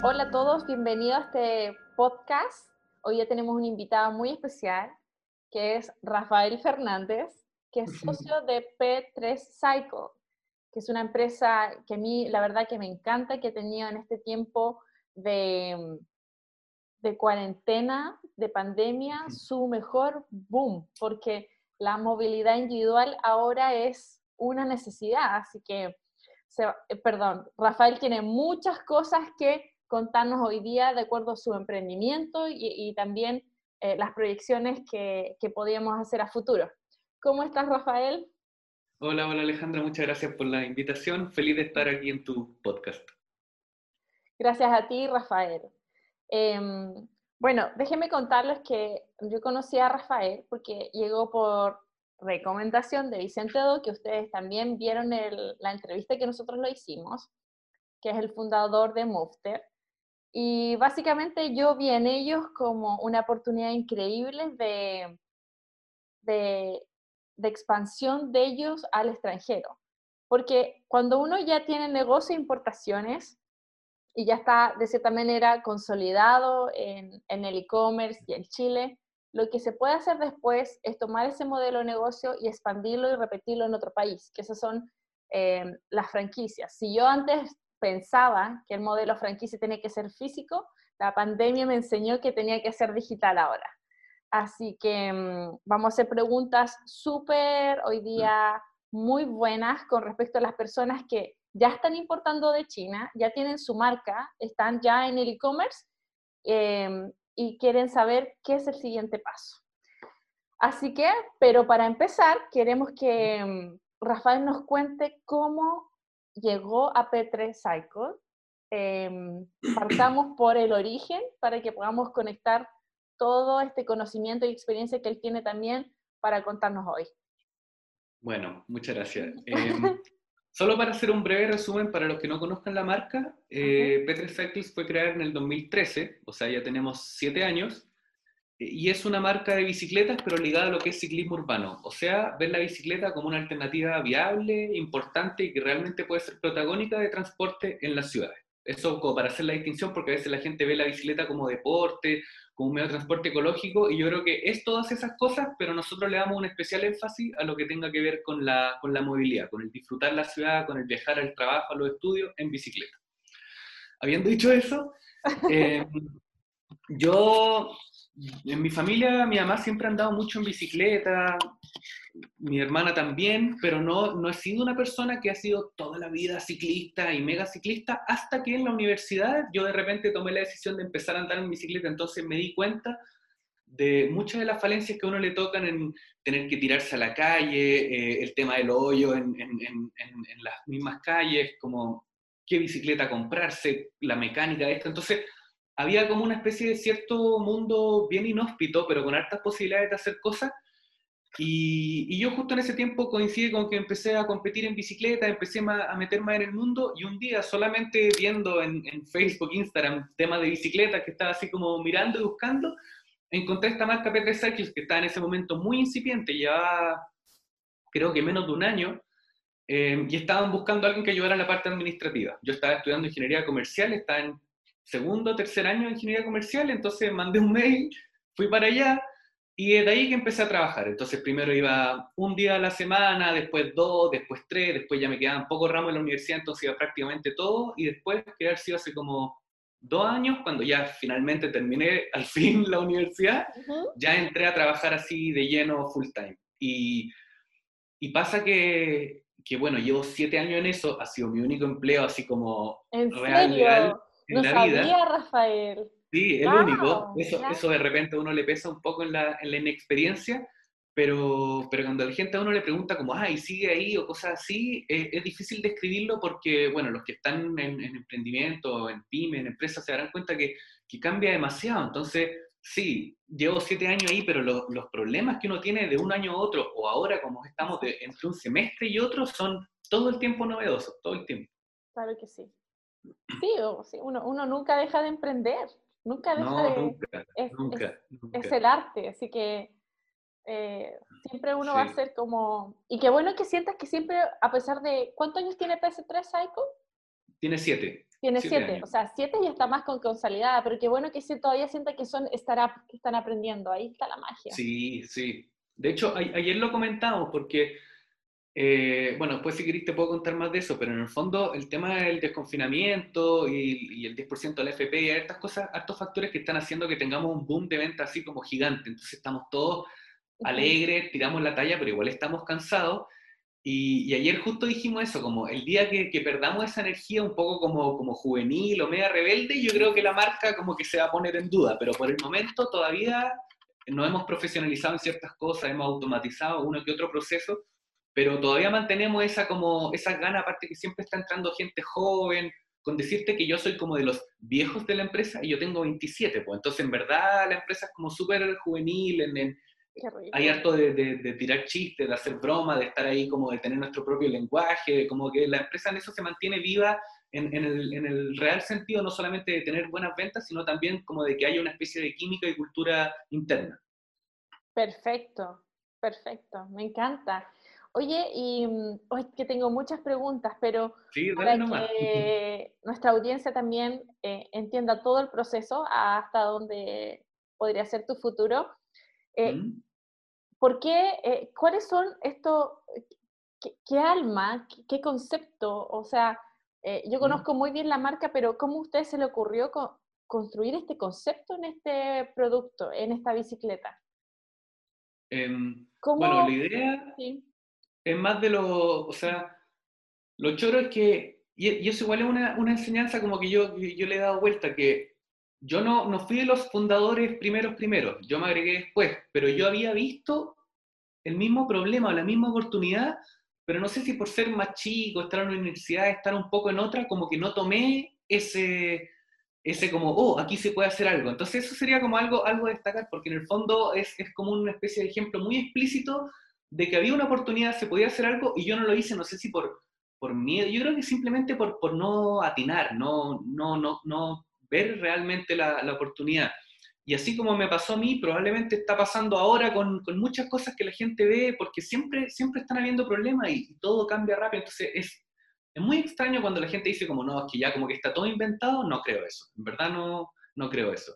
Hola a todos, bienvenidos a este podcast. Hoy ya tenemos un invitado muy especial, que es Rafael Fernández, que es socio de P3 Cycle, que es una empresa que a mí la verdad que me encanta, que he tenido en este tiempo de, de cuarentena, de pandemia, su mejor boom, porque la movilidad individual ahora es una necesidad, así que, eh, perdón, Rafael tiene muchas cosas que contarnos hoy día de acuerdo a su emprendimiento y, también eh, las proyecciones que, que podíamos hacer a futuro. ¿Cómo estás, Rafael? Hola, hola Alejandra, muchas gracias por la invitación. Feliz de estar aquí en tu podcast. Gracias a ti, Rafael. Em, bueno, déjenme contarles que yo conocí a Rafael porque llegó por recomendación de Vicente Do, que ustedes también vieron la entrevista que nosotros lo hicimos, que es el fundador de Mufter. Y básicamente yo vi en ellos como una oportunidad increíble de, de, expansión de ellos al extranjero. Porque cuando uno ya tiene negocio de importaciones y ya está de cierta manera consolidado en, en el e-commerce y en Chile, lo que se puede hacer después es tomar ese modelo de negocio y expandirlo y repetirlo en otro país, que esas son eh, las franquicias. Si yo antes pensaba que el modelo franquicia tenía que ser físico, la pandemia me enseñó que tenía que ser digital ahora. Así que mm, vamos a hacer preguntas súper hoy día muy buenas con respecto a las personas que ya están importando de China, ya tienen su marca, están ya en el e-commerce em, y quieren saber qué es el siguiente paso. Así que, pero para empezar, queremos que mm, Rafael nos cuente cómo llegó a P3 Cycle. Em, partamos por el origen para que podamos conectar todo este conocimiento y experiencia que él tiene también para contarnos hoy. Bueno, muchas gracias. Em, solo para hacer un breve resumen para los que no conozcan la marca, eh, P3 Cycles fue creada en el 2013, o sea, ya tenemos siete años, y es una marca de bicicletas, pero ligada a lo que es ciclismo urbano. O sea, ver la bicicleta como una alternativa viable, importante y que realmente puede ser protagónica de transporte en las ciudades. Eso como para hacer la distinción, porque a veces la gente ve la bicicleta como deporte, como un medio de transporte ecológico, y yo creo que es todas esas cosas, pero nosotros le damos un especial énfasis a lo que tenga que ver con la, con la movilidad, con el disfrutar la ciudad, con el viajar al trabajo, a los estudios en bicicleta. Habiendo dicho eso, eh, yo en mi familia, mi mamá siempre ha andado mucho en bicicleta, mi hermana también, pero no, no he sido una persona que ha sido toda la vida ciclista y mega ciclista, hasta que en la universidad yo de repente tomé la decisión de empezar a andar en bicicleta, entonces me di cuenta de muchas de las falencias que a uno le tocan en tener que tirarse a la calle, eh, el tema del hoyo en, en, en, en, las mismas calles, como qué bicicleta comprarse, la mecánica de esto. Entonces, había como una especie de cierto mundo bien inhóspito, pero con hartas posibilidades de hacer cosas. Y, yo justo en ese tiempo coincidí con que empecé a competir en bicicleta, empecé a meter más en el mundo y un día solamente viendo en, Facebook, Instagram, temas de bicicleta que estaba así como mirando y buscando, encontré esta marca P3 Cycles que estaba en ese momento muy incipiente, llevaba creo que menos de un año, eh, y estaban buscando a alguien que ayudara en la parte administrativa. Yo estaba estudiando ingeniería comercial, estaba en segundo, tercer año de ingeniería comercial, entonces mandé un mail, fui para allá y de ahí que empecé a trabajar. Entonces primero iba un día a la semana, después dos, después tres, después ya me quedaban pocos ramos en la universidad, entonces iba prácticamente todo y después, que haber sido hace como dos años, cuando ya finalmente terminé al fin la universidad, ya entré a trabajar así de lleno full time. Y, y pasa que, que, bueno, llevo siete años en eso, ha sido mi único empleo así como real, real no sabía, Rafael. Sí, el único. Eso, eso de repente a uno le pesa un poco en la, en la inexperiencia, pero, pero cuando la gente a uno le pregunta como, ay, sigue ahí o cosas así, es difícil describirlo porque, bueno, los que están en, emprendimiento, en pyme, en empresas, se darán cuenta que, que, cambia demasiado. Entonces, sí, llevo siete años ahí, pero los problemas que uno tiene de un año a otro, o ahora como estamos entre un semestre y otro, son todo el tiempo novedosos, todo el tiempo. Claro que sí. Sí, uno, uno, nunca deja de emprender, nunca deja de... Nunca, es, nunca, es, el arte, así que eh, siempre uno va a ser como... Y qué bueno que sientas que siempre, a pesar de... ¿Cuántos años tiene PS3 Psycho? Tiene siete. Tiene siete, o sea, siete ya está más con consolidada, pero qué bueno que sí, todavía siente que son startups que están aprendiendo, ahí está la magia. Sí, sí. De hecho, ayer lo comentamos porque, eh, bueno, después si queréis te puedo contar más de eso, pero en el fondo el tema del desconfinamiento y, el 10% del FP y estas cosas, estos factores que están haciendo que tengamos un boom de venta así como gigante. Entonces estamos todos alegres, tiramos la talla, pero igual estamos cansados. Y, ayer justo dijimos eso, como el día que, perdamos esa energía un poco como, como juvenil o media rebelde, yo creo que la marca como que se va a poner en duda, pero por el momento todavía no hemos profesionalizado en ciertas cosas, hemos automatizado uno que otro proceso, pero todavía mantenemos esa como esa gana, aparte que siempre está entrando gente joven, con decirte que yo soy como de los viejos de la empresa y yo tengo 27, pues entonces en verdad la empresa es como súper juvenil, en, hay harto de, tirar chistes, de hacer bromas, de estar ahí como de tener nuestro propio lenguaje, como que la empresa en eso se mantiene viva en, el, real sentido, no solamente de tener buenas ventas, sino también como de que haya una especie de química y cultura interna. Perfecto, perfecto, me encanta. Oye, y hoy mm, que tengo muchas preguntas, pero para que nuestra audiencia también eh, entienda todo el proceso hasta dónde podría ser tu futuro, eh, mm. ¿Por qué? Eh, ¿Cuáles son estos, qué, alma, qué, concepto? O sea, yo conozco muy bien la marca, pero ¿cómo a usted se le ocurrió construir este concepto en este producto, en esta bicicleta? Em, bueno, la idea es más de lo, o sea, lo choro es que, y, eso igual es una, una, enseñanza como que yo, yo le he dado vuelta, que yo no, no fui de los fundadores primeros primeros, yo me agregué después, pero yo había visto el mismo problema, la misma oportunidad, pero no sé si por ser más chico, estar en una universidad, estar un poco en otra, como que no tomé ese, ese como, oh, aquí se puede hacer algo. Entonces eso sería como algo, algo a destacar, porque en el fondo es, es como una especie de ejemplo muy explícito de que había una oportunidad, se podía hacer algo y yo no lo hice, no sé si por, por miedo, yo creo que simplemente por, por no atinar, no, no, no, no ver realmente la, la, oportunidad. Y así como me pasó a mí, probablemente está pasando ahora con, con, muchas cosas que la gente ve, porque siempre, siempre están habiendo problemas y, todo cambia rápido. Entonces es, es muy extraño cuando la gente dice como, no, es que ya como que está todo inventado, no creo eso. En verdad no, no creo eso.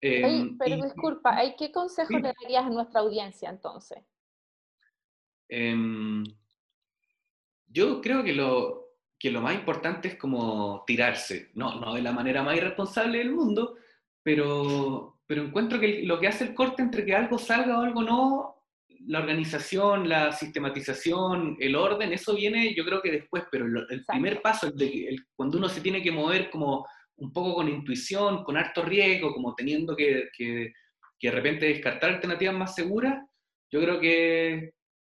Em, pero disculpa, ¿qué consejo le darías a nuestra audiencia entonces? Em, yo creo que lo, que lo más importante es como tirarse, no, no de la manera más irresponsable del mundo, pero, pero encuentro que lo que hace el corte entre que algo salga o algo no, la organización, la sistematización, el orden, eso viene yo creo que después, pero el, primer paso, de, cuando uno se tiene que mover como un poco con intuición, con harto riesgo, como teniendo que, que, que de repente descartar alternativas más seguras, yo creo que,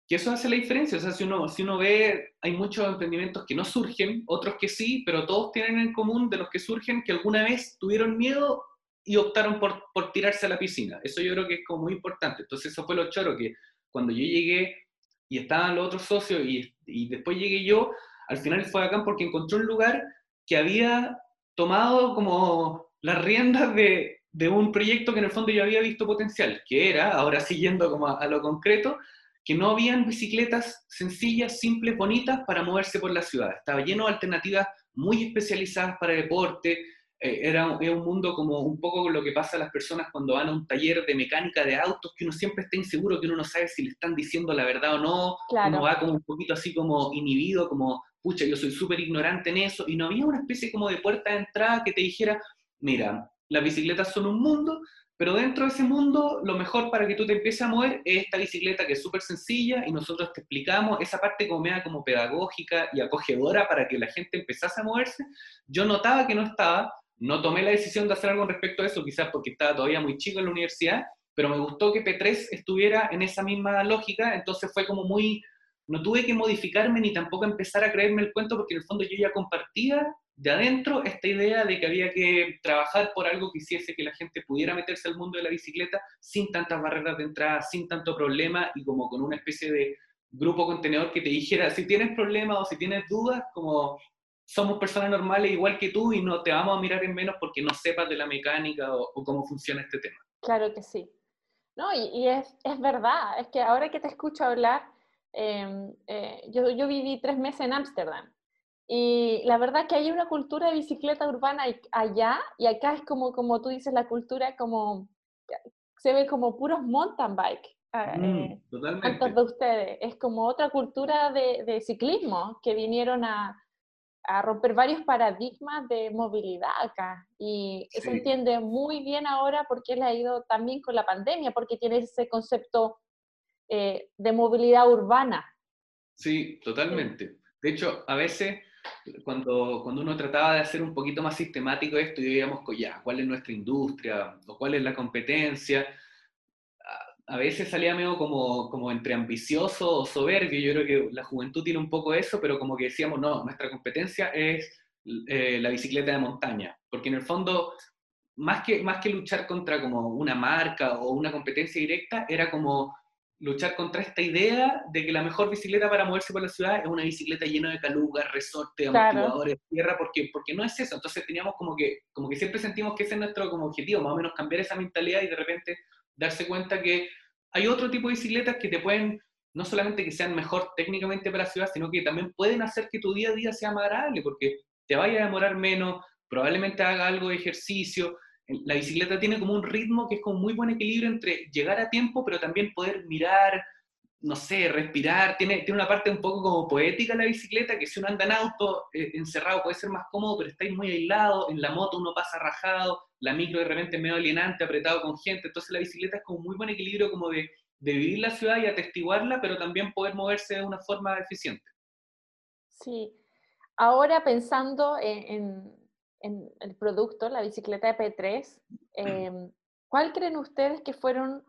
que eso hace la diferencia. O sea, si uno, si uno ve, hay muchos emprendimientos que no surgen, otros que sí, pero todos tienen en común de los que surgen que alguna vez tuvieron miedo y optaron por, por tirarse a la piscina. Eso yo creo que es como muy importante. Entonces eso fue lo choro, que cuando yo llegué y estaban los otros socios y, y después llegué yo, al final fue acá porque encontré un lugar que había tomado como las riendas de, de un proyecto que en el fondo yo había visto potencial, que era, ahora siguiendo como a lo concreto, que no habían bicicletas sencillas, simples, bonitas para moverse por la ciudad. Estaba lleno de alternativas muy especializadas para deporte. Eh, era, un mundo como un poco lo que pasa a las personas cuando van a un taller de mecánica de autos, que uno siempre está inseguro, que uno no sabe si le están diciendo la verdad o no. Uno va como un poquito así como inhibido, como, pucha, yo soy súper ignorante en eso. Y no había una especie como de puerta de entrada que te dijera, mira, las bicicletas son un mundo, pero dentro de ese mundo, lo mejor para que tú te empieces a mover es esta bicicleta que es súper sencilla y nosotros te explicamos esa parte como media como pedagógica y acogedora para que la gente empezase a moverse. Yo notaba que no estaba, no tomé la decisión de hacer algo respecto a eso, quizás porque estaba todavía muy chico en la universidad, pero me gustó que P3 estuviera en esa misma lógica, entonces fue como muy, no tuve que modificarme ni tampoco empezar a creerme el cuento porque en el fondo yo ya compartía de adentro esta idea de que había que trabajar por algo que hiciese que la gente pudiera meterse al mundo de la bicicleta sin tantas barreras de entrada, sin tanto problema y como con una especie de grupo contenedor que te dijera, si tienes problemas o si tienes dudas, como somos personas normales igual que tú y no te vamos a mirar en menos porque no sepas de la mecánica o, cómo funciona este tema. Claro que sí. No, y, es, es, verdad, es que ahora que te escucho hablar, em, eh, yo, yo viví tres meses en Ámsterdam Y la verdad que hay una cultura de bicicleta urbana allá y acá es como, como tú dices, la cultura como, se ve como puros mountain bike. Ah, Mm, eh, totalmente. de ustedes. Es como otra cultura de, de ciclismo que vinieron a, a romper varios paradigmas de movilidad acá. Y se Sí, entiende muy bien ahora por qué le ha ido también con la pandemia, porque tiene ese concepto eh, de movilidad urbana. Sí, totalmente. De hecho, a veces cuando, cuando uno trataba de hacer un poquito más sistemático esto y veíamos ya, cuál es nuestra industria o cuál es la competencia, a, a veces salía medio como, como entre ambicioso o soberbio. Yo creo que la juventud tiene un poco eso, pero como que decíamos, no, nuestra competencia es eh, la bicicleta de montaña, porque en el fondo más que, más que luchar contra como una marca o una competencia directa, era como luchar contra esta idea de que la mejor bicicleta para moverse por la ciudad es una bicicleta llena de calugas, resortes, claro, amortiguadores, tierra, porque, porque no es eso. Entonces teníamos como que, como que siempre sentimos que ese es nuestro como objetivo, más o menos cambiar esa mentalidad y de repente darse cuenta que hay otro tipo de bicicletas que te pueden, no solamente que sean mejor técnicamente para la ciudad, sino que también pueden hacer que tu día a día sea más agradable, porque te vaya a demorar menos, probablemente haga algo de ejercicio, la bicicleta tiene como un ritmo que es como muy buen equilibrio entre llegar a tiempo, pero también poder mirar, no sé, respirar. Tiene, tiene una parte un poco como poética la bicicleta, que si uno anda en auto eh, encerrado puede ser más cómodo, pero estáis muy aislado. En la moto uno pasa rajado, la micro de repente es medio alienante, apretado con gente. Entonces la bicicleta es como muy buen equilibrio como de, de vivir la ciudad y atestiguarla, pero también poder moverse de una forma eficiente. sí. Ahora pensando en, en- en el producto, la bicicleta de P3, em, ¿cuál creen ustedes que fueron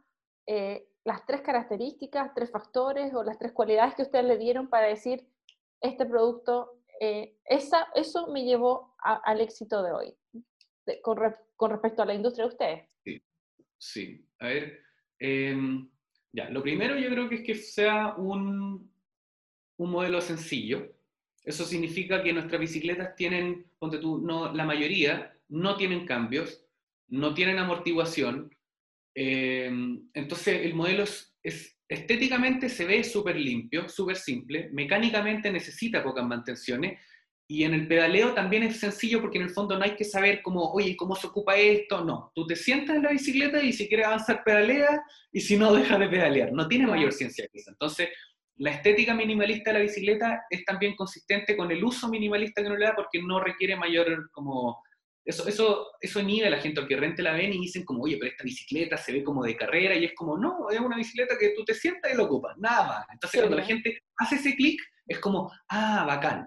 eh, las tres características, tres factores o las tres cualidades que ustedes le dieron para decir este producto, eh, esa, eso me llevó a- al éxito de hoy, de- con, re- con respecto a la industria de ustedes? Sí, sí. A ver, em, ya, lo primero yo creo que es que sea un, un modelo sencillo. Eso significa que nuestras bicicletas tienen, ponte tú, no, la mayoría no tienen cambios, no tienen amortiguación. eh, entonces el modelo es, es- estéticamente se ve súper limpio, súper simple, mecánicamente necesita pocas mantenciones y en el pedaleo también es sencillo porque en el fondo no hay que saber cómo, oye, ¿cómo se ocupa esto? No, tú te sientas en la bicicleta y si quieres avanzar pedalea y si no deja de pedalear. No tiene mayor ciencia que eso. Entonces, la estética minimalista de la bicicleta es también consistente con el uso minimalista que uno le da porque no requiere mayor como... Eso, eso, eso inhibe a la gente, porque rente la ven y dicen como, oye, pero esta bicicleta se ve como de carrera y es como, no, es una bicicleta que tú te sientas y la ocupas, nada más. Entonces cuando la gente hace ese clic es como, ah, bacán.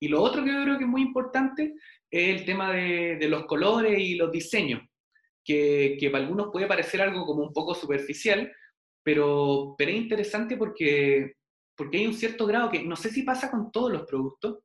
Y lo otro que yo creo que es muy importante es el tema de, de los colores y los diseños, que, que para algunos puede parecer algo como un poco superficial, pero, pero es interesante porque, porque hay un cierto grado que no sé si pasa con todos los productos,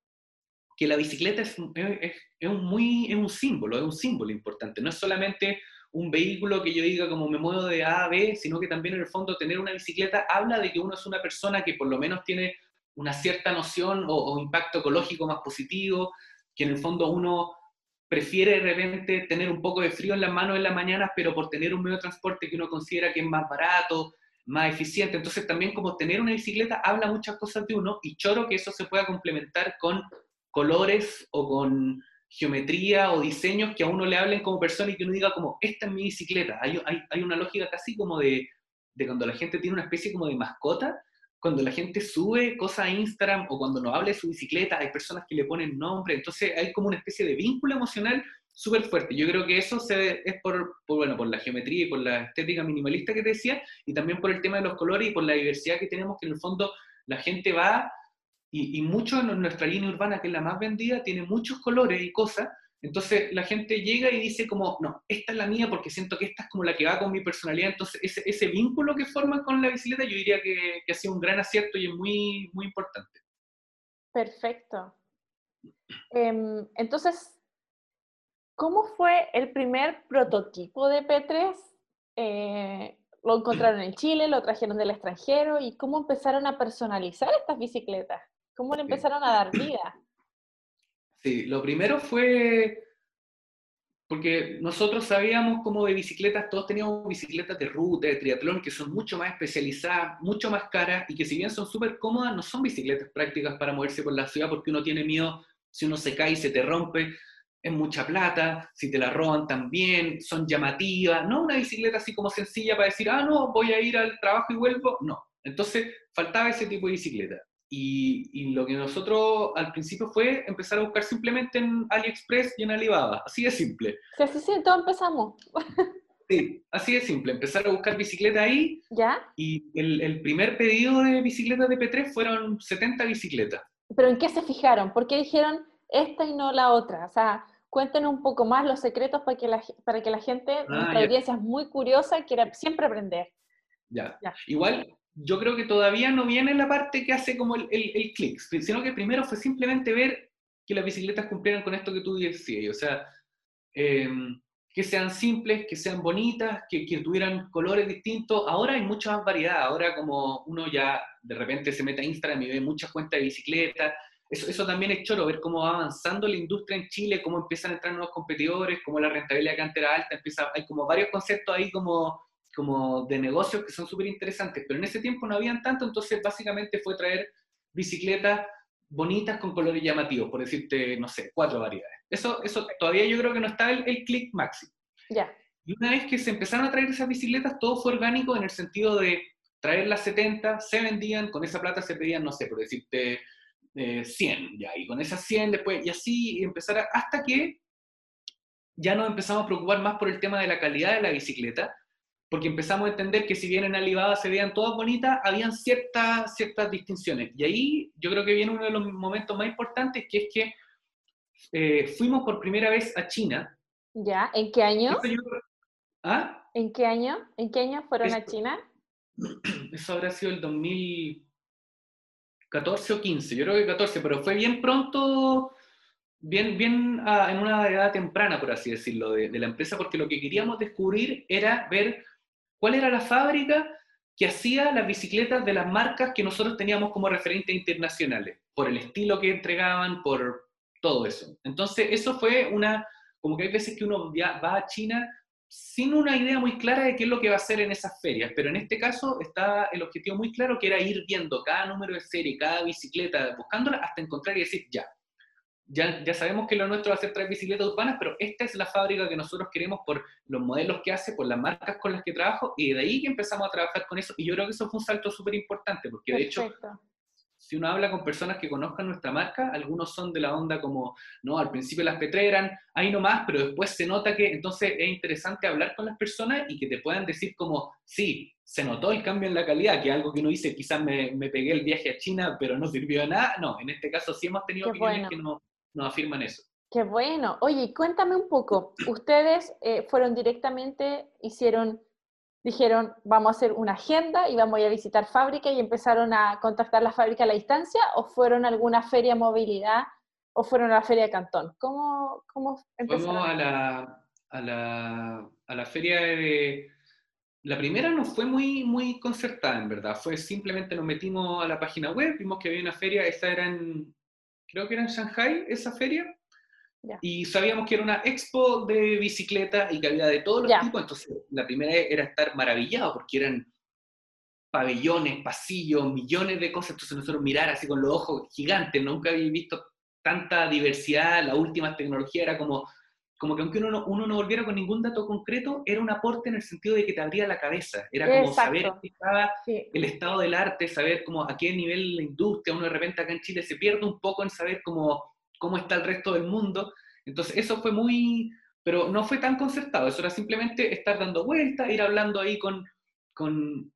que la bicicleta es, es, es un, muy, es un símbolo, es un símbolo importante, no es solamente un vehículo que yo diga como me muevo de A a B, sino que también en el fondo tener una bicicleta habla de que uno es una persona que por lo menos tiene una cierta noción o, o impacto ecológico más positivo, que en el fondo uno prefiere de repente tener un poco de frío en las manos en las mañanas, pero por tener un medio de transporte que uno considera que es más barato, más eficiente. Entonces también como tener una bicicleta habla muchas cosas de uno y choro que eso se pueda complementar con colores o con geometría o diseños que a uno le hablen como persona y que uno diga como, esta es mi bicicleta. Hay, hay, hay una lógica casi como de, de cuando la gente tiene una especie como de mascota, cuando la gente sube cosas a Instagram o cuando nos habla de su bicicleta, hay personas que le ponen nombre, entonces hay como una especie de vínculo emocional súper fuerte. Yo creo que eso se, es por, por, bueno, por la geometría y por la estética minimalista que te decía, y también por el tema de los colores y por la diversidad que tenemos, que en el fondo la gente va, y, y mucho en nuestra línea urbana, que es la más vendida, tiene muchos colores y cosas, entonces la gente llega y dice como, no, esta es la mía porque siento que esta es como la que va con mi personalidad. Entonces ese, ese vínculo que forman con la bicicleta yo diría que, que ha sido un gran acierto y es muy, muy importante. Perfecto. Em, entonces, ¿cómo fue el primer prototipo de P3? Eh, ¿Lo encontraron en Chile, lo trajeron del extranjero? ¿Y cómo empezaron a personalizar estas bicicletas? ¿Cómo le empezaron a dar vida? Sí, lo primero fue porque nosotros sabíamos como de bicicletas, todos teníamos bicicletas de ruta, de triatlón, que son mucho más especializadas, mucho más caras, y que si bien son súper cómodas, no son bicicletas prácticas para moverse por la ciudad porque uno tiene miedo si uno se cae y se te rompe, es mucha plata, si te la roban también, son llamativas, no una bicicleta así como sencilla para decir, ah, no, voy a ir al trabajo y vuelvo, no. Entonces, faltaba ese tipo de bicicleta. Y, lo que nosotros al principio fue empezar a buscar simplemente en AliExpress y en Alibaba, así de simple. Sí, así sí, todos empezamos. Sí, así de simple, empezar a buscar bicicleta ahí. ¿Ya? Y el, el primer pedido de bicicletas de P3 fueron 70 bicicletas. ¿Pero en qué se fijaron? ¿Por qué dijeron esta y no la otra? O sea, cuéntenos un poco más los secretos para que la, para que la gente, ah, nuestra audiencia es muy curiosa y quiera siempre aprender. Ya. Igual, yo creo que todavía no viene la parte que hace como el, el, clic, sino que primero fue simplemente ver que las bicicletas cumplieran con esto que tú decías, o sea, em, que sean simples, que sean bonitas, que, que, tuvieran colores distintos. Ahora hay mucha más variedad, ahora como uno ya de repente se mete a Instagram y ve muchas cuentas de bicicletas, eso, también es choro, ver cómo va avanzando la industria en Chile, cómo empiezan a entrar nuevos competidores, cómo la rentabilidad que era alta, empieza, hay como varios conceptos ahí como, como de negocios que son súper interesantes, pero en ese tiempo no habían tanto, entonces básicamente fue traer bicicletas bonitas con colores llamativos, por decirte, no sé, cuatro variedades. Eso, eso todavía yo creo que no está el, el click máximo. Ya. Y una vez que se empezaron a traer esas bicicletas, todo fue orgánico en el sentido de traer las 70, se vendían, con esa plata se pedían, no sé, por decirte, 100, eh, ya, y con esas 100 después, y así empezar hasta que ya nos empezamos a preocupar más por el tema de la calidad de la bicicleta, porque empezamos a entender que si bien en Alibaba se veían todas bonitas, habían ciertas, ciertas distinciones. Y ahí yo creo que viene uno de los momentos más importantes, que es que eh, fuimos por primera vez a China. ¿Ya? ¿En qué año? ¿Ah? ¿En qué año? ¿En qué año fueron a China? Eso habrá sido el 2000, 14 o 15, yo creo que 14, pero fue bien pronto, bien, bien ah, en una edad temprana, por así decirlo, de, la empresa, porque lo que queríamos descubrir era ver cuál era la fábrica que hacía las bicicletas de las marcas que nosotros teníamos como referentes internacionales, por el estilo que entregaban, por todo eso. Entonces, eso fue una, como que hay veces que uno va a China sin una idea muy clara de qué es lo que va a hacer en esas ferias, pero en este caso estaba el objetivo muy claro que era ir viendo cada número de serie, cada bicicleta, buscándola hasta encontrar y decir, ya, ya, ya sabemos que lo nuestro va a ser traer bicicletas urbanas, pero esta es la fábrica que nosotros queremos por los modelos que hace, por las marcas con las que trabajo, y de ahí que empezamos a trabajar con eso, y yo creo que eso fue un salto súper importante, porque de hecho si uno habla con personas que conozcan nuestra marca, algunos son de la onda como, no, al principio las P3 eran ahí nomás, pero después se nota que entonces es interesante hablar con las personas y que te puedan decir como, sí, se notó el cambio en la calidad, que algo que uno dice, quizás me, me pegué el viaje a China, pero no sirvió de nada. No, en este caso sí hemos tenido opiniones que nos no afirman eso. Qué bueno. Oye, cuéntame un poco. Ustedes eh, fueron directamente, hicieron dijeron, vamos a hacer una agenda y vamos a, ir a visitar fábrica y empezaron a contactar la fábrica a la distancia o fueron a alguna feria movilidad o fueron a la feria de Cantón? ¿Cómo, cómo empezaron? Fuimos a la, a la, a la feria de... La primera no fue muy, muy concertada, en verdad. Fue simplemente nos metimos a la página web, vimos que había una feria, esa era en, creo que era en Shanghai, esa feria, y sabíamos que era una expo de bicicleta y que había de todos los tipos, entonces la primera era estar maravillado porque eran pabellones, pasillos, millones de cosas, entonces nosotros mirar así con los ojos gigantes, nunca había visto tanta diversidad, la última tecnología era como, como que aunque uno no, uno no volviera con ningún dato concreto, era un aporte en el sentido de que te abría la cabeza, era como saber el estado del arte, saber como a qué nivel la industria, uno de repente acá en Chile se pierde un poco en saber cómo cómo está el resto del mundo. Entonces eso fue muy, pero no fue tan concertado, eso era simplemente estar dando vueltas, ir hablando ahí con, con,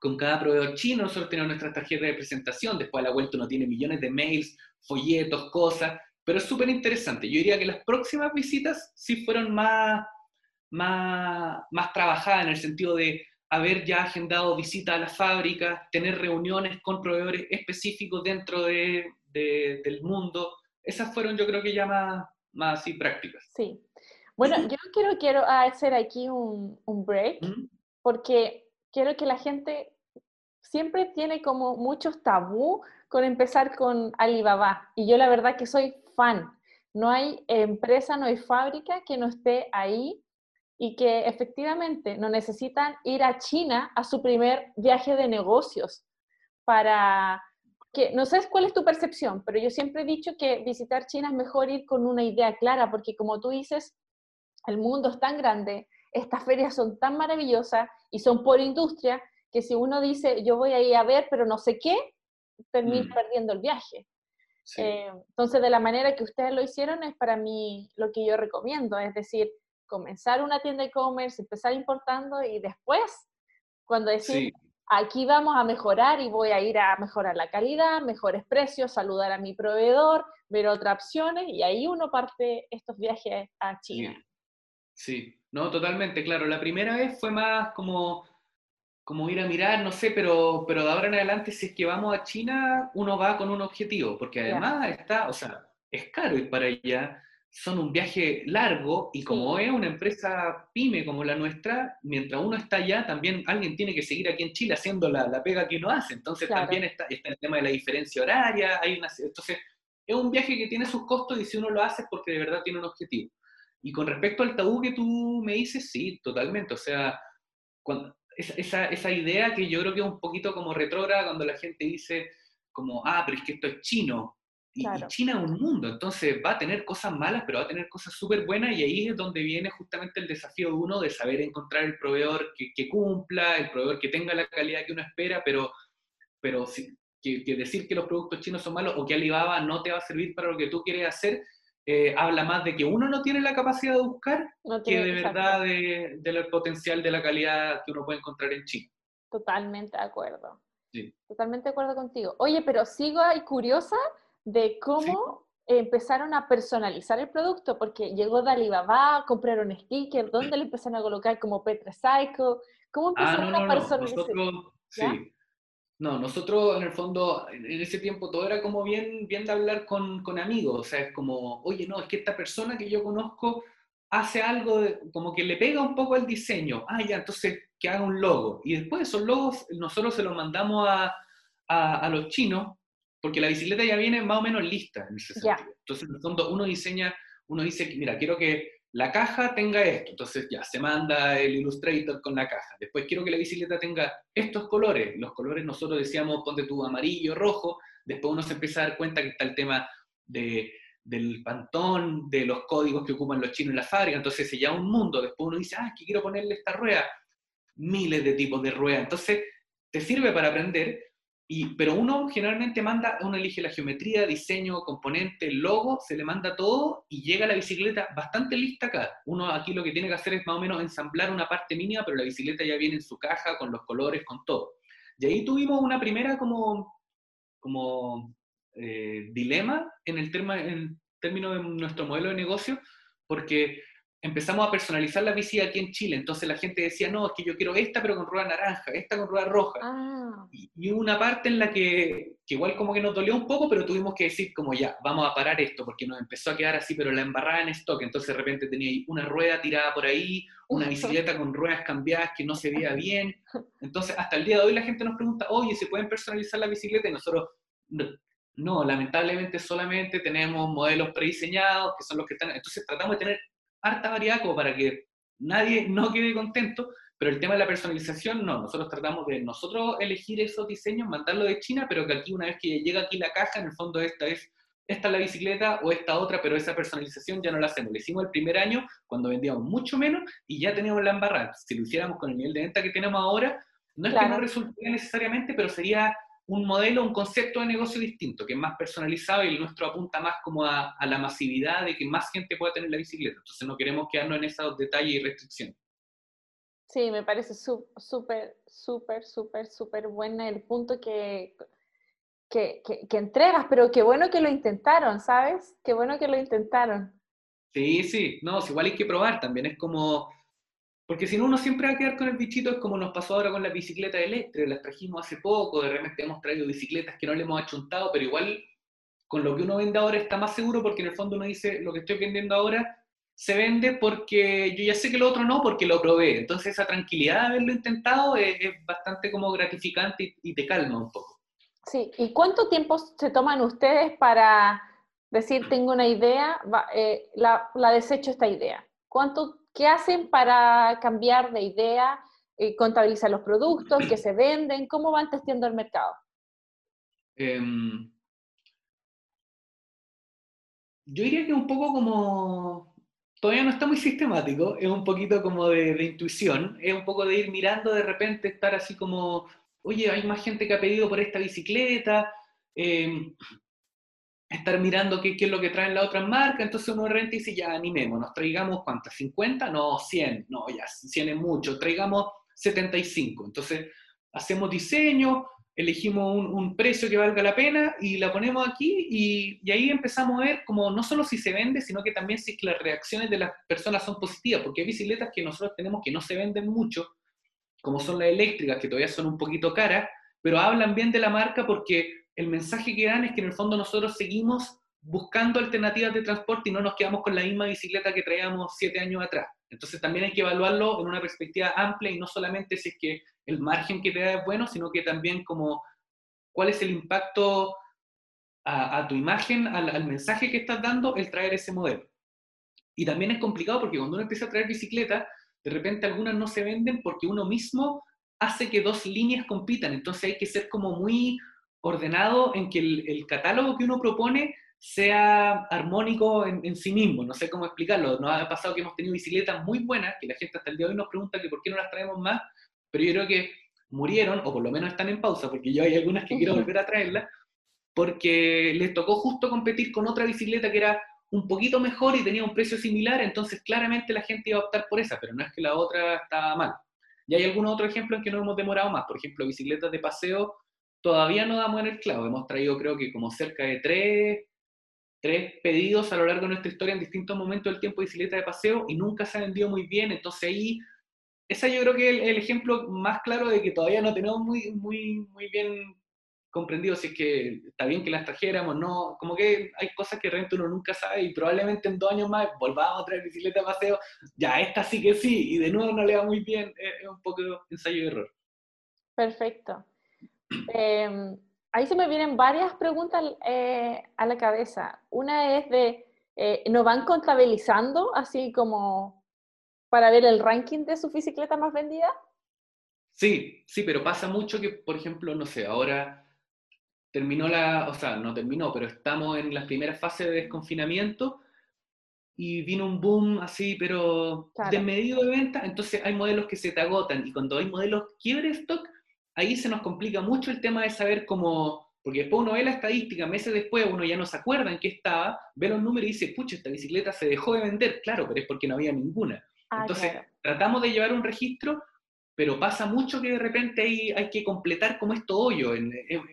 con cada proveedor chino, nosotros tenemos nuestra tarjeta de presentación, después a la vuelta uno tiene millones de mails, folletos, cosas, pero es súper interesante. Yo diría que las próximas visitas sí fueron más, más, más trabajadas en el sentido de haber ya agendado visitas a las fábricas, tener reuniones con proveedores específicos dentro de, del mundo, esas fueron yo creo que ya más, más así prácticas. Sí. Bueno, yo quiero, quiero hacer aquí un, un break, porque quiero que la gente siempre tiene como muchos tabú con empezar con Alibaba. Y yo la verdad que soy fan. No hay empresa, no hay fábrica que no esté ahí y que efectivamente no necesitan ir a China a su primer viaje de negocios para que no sé cuál es tu percepción, pero yo siempre he dicho que visitar China es mejor ir con una idea clara, porque como tú dices, el mundo es tan grande, estas ferias son tan maravillosas y son por industria, que si uno dice, yo voy a ir a ver, pero no sé qué, termina mm. perdiendo el viaje. Eh, entonces, de la manera que ustedes lo hicieron, es para mí lo que yo recomiendo, es decir, comenzar una tienda e-commerce, empezar importando y después, cuando decir, aquí vamos a mejorar y voy a ir a mejorar la calidad, mejores precios, saludar a mi proveedor, ver otras opciones y ahí uno parte estos viajes a China. Sí, no, totalmente, claro. La primera vez fue más como, como ir a mirar, no sé, pero, pero de ahora en adelante, si es que vamos a China, uno va con un objetivo, porque además está, o sea, es caro ir para allá son un viaje largo y como es una empresa pyme como la nuestra, mientras uno está allá, también alguien tiene que seguir aquí en Chile haciendo la, la pega que uno hace. Entonces también está, está, el tema de la diferencia horaria, hay una, entonces es un viaje que tiene sus costos y si uno lo hace es porque de verdad tiene un objetivo. Y con respecto al tabú que tú me dices, sí, totalmente. O sea, cuando, esa, esa idea que yo creo que es un poquito como retrógrada cuando la gente dice como, ah, pero es que esto es chino, y, China es un mundo, entonces va a tener cosas malas, pero va a tener cosas súper buenas y ahí es donde viene justamente el desafío de uno de saber encontrar el proveedor que, cumpla, el proveedor que tenga la calidad que uno espera, pero, pero que, decir que los productos chinos son malos o que Alibaba no te va a servir para lo que tú quieres hacer, eh, habla más de que uno no tiene la capacidad de buscar que de verdad del potencial de la calidad que uno puede encontrar en China. Totalmente de acuerdo. Sí. Totalmente de acuerdo contigo. Oye, pero sigo ahí curiosa de cómo empezaron a personalizar el producto, porque llegó de Alibaba, compraron stickers, ¿dónde le empezaron a colocar como Petra Cycle? ¿Cómo ah, empezaron a personalizar? sí. No, nosotros en el fondo, en ese tiempo todo era como bien, bien de hablar con, con, amigos, o sea, es como, oye, no, es que esta persona que yo conozco hace algo, como que le pega un poco al diseño, ah, ya, entonces que haga un logo. Y después esos logos nosotros se los mandamos a, a, a los chinos porque la bicicleta ya viene más o menos lista en ese sentido. Entonces, en el fondo, uno diseña, uno dice, mira, quiero que la caja tenga esto, entonces ya, se manda el Illustrator con la caja. Después quiero que la bicicleta tenga estos colores. Los colores nosotros decíamos, ponte tu amarillo, rojo. Después uno se empieza a dar cuenta que está el tema de, del pantón, de los códigos que ocupan los chinos en la fábrica. Entonces se llama un mundo. Después uno dice, ah, que quiero ponerle esta rueda. Miles de tipos de ruedas. Entonces te sirve para aprender, pero uno generalmente manda, uno elige la geometría, diseño, componente, logo, se le manda todo y llega la bicicleta bastante lista acá. Uno aquí lo que tiene que hacer es más o menos ensamblar una parte mínima, pero la bicicleta ya viene en su caja, con los colores, con todo. Y ahí tuvimos una primera como, como eh, dilema en el, en término de nuestro modelo de negocio, porque empezamos a personalizar la bici aquí en Chile. Entonces la gente decía, no, es que yo quiero esta pero con rueda naranja, esta con rueda roja. Ah. Y, una parte en la que, igual como que nos dolió un poco, pero tuvimos que decir como ya, vamos a parar esto, porque nos empezó a quedar así, pero la embarrada en stock. Entonces de repente tenía una rueda tirada por ahí, una bicicleta con ruedas cambiadas que no se veía bien. Entonces hasta el día de hoy la gente nos pregunta, oye, ¿se pueden personalizar la bicicleta? Y nosotros... No, lamentablemente solamente tenemos modelos prediseñados, que son los que están... Entonces tratamos de tener harta variedad como para que nadie no quede contento, pero el tema de la personalización no, nosotros tratamos de nosotros elegir esos diseños, mandarlo de China, pero que aquí una vez que llega aquí la caja, en el fondo esta es esta es la bicicleta o esta otra, pero esa personalización ya no la hacemos. Lo hicimos el primer año cuando vendíamos mucho menos y ya teníamos la embarrada. Si lo hiciéramos con el nivel de venta que tenemos ahora, no es que no resultaría necesariamente, pero sería un modelo, un concepto de negocio distinto, que es más personalizado y el nuestro apunta más como a, la masividad de que más gente pueda tener la bicicleta. Entonces no queremos quedarnos en esos detalles y restricciones. Sí, me parece súper, súper, súper, súper buena el punto que, que, que, entregas, pero qué bueno que lo intentaron, ¿sabes? Qué bueno que lo intentaron. Sí, sí, no, igual hay que probar también, es como porque si no, uno siempre va a quedar con el bichito, es como nos pasó ahora con las bicicletas eléctricas, las trajimos hace poco, de repente hemos traído bicicletas que no le hemos achuntado, pero igual con lo que uno vende ahora está más seguro porque en el fondo uno dice, lo que estoy vendiendo ahora se vende porque yo ya sé que lo otro no, porque lo probé. Entonces esa tranquilidad de haberlo intentado es, bastante como gratificante y, te calma un poco. Sí, ¿y cuánto tiempo se toman ustedes para decir, tengo una idea, eh, la, la desecho esta idea? ¿Cuánto ¿Qué hacen para cambiar de idea, eh, contabilizar los productos que se venden? ¿Cómo van testeando el mercado? Em, yo diría que un poco como, todavía no está muy sistemático, es un poquito como de, intuición, es un poco de ir mirando de repente, estar así como, oye, hay más gente que ha pedido por esta bicicleta, em, estar mirando qué, qué, es lo que traen las otras marcas, entonces uno de repente dice, ya animémonos, traigamos cuántas, 50, no, 100, no, ya, 100 es mucho, traigamos 75, entonces hacemos diseño, elegimos un, precio que valga la pena y la ponemos aquí y, ahí empezamos a ver como no solo si se vende, sino que también si las reacciones de las personas son positivas, porque hay bicicletas que nosotros tenemos que no se venden mucho, como son las eléctricas, que todavía son un poquito caras, pero hablan bien de la marca porque el mensaje que dan es que en el fondo nosotros seguimos buscando alternativas de transporte y no nos quedamos con la misma bicicleta que traíamos siete años atrás. Entonces también hay que evaluarlo en una perspectiva amplia y no solamente si es que el margen que te da es bueno, sino que también como cuál es el impacto a, tu imagen, al, mensaje que estás dando, el traer ese modelo. Y también es complicado porque cuando uno empieza a traer bicicleta, de repente algunas no se venden porque uno mismo hace que dos líneas compitan. Entonces hay que ser como muy ordenado en que el catálogo que uno propone sea armónico en, sí mismo, no sé cómo explicarlo. Nos ha pasado que hemos tenido bicicletas muy buenas, que la gente hasta el día de hoy nos pregunta que por qué no las traemos más, pero yo creo que murieron, o por lo menos están en pausa, porque yo hay algunas que quiero volver a traerlas, porque les tocó justo competir con otra bicicleta que era un poquito mejor y tenía un precio similar, entonces claramente la gente iba a optar por esa, pero no es que la otra estaba mal. Y hay algún otro ejemplo en que no hemos demorado más, por ejemplo, bicicletas de paseo, todavía no damos en el clavo, hemos traído creo que como cerca de tres tres pedidos a lo largo de nuestra historia en distintos momentos del tiempo de bicicleta de paseo y nunca se ha vendido muy bien. Entonces ahí, esa yo creo que es el, ejemplo más claro de que todavía no tenemos muy, muy, muy bien comprendido si es que está bien que las trajéramos, no, como que hay cosas que realmente uno nunca sabe y probablemente en dos años más volvamos a traer bicicleta de paseo, ya esta sí que sí, y de nuevo no le va muy bien, es, un poco ensayo y error. Perfecto. Em, ahí se me vienen varias preguntas eh, a la cabeza. Una es de, eh, ¿nos van contabilizando así como para ver el ranking de su bicicleta más vendida? Sí, sí, pero pasa mucho que, por ejemplo, no sé, ahora terminó la, o sea, no terminó, pero estamos en las primeras fases de desconfinamiento y vino un boom así, pero de medio de venta, entonces hay modelos que se te agotan y cuando hay modelos quiebre stock, ahí se nos complica mucho el tema de saber cómo, porque después uno ve la estadística, meses después uno ya no se acuerda en qué estaba, ve los números y dice, pucha, esta bicicleta se dejó de vender, claro, pero es porque no había ninguna. Ah, Entonces, tratamos de llevar un registro, pero pasa mucho que de repente hay, hay que completar como esto hoyo.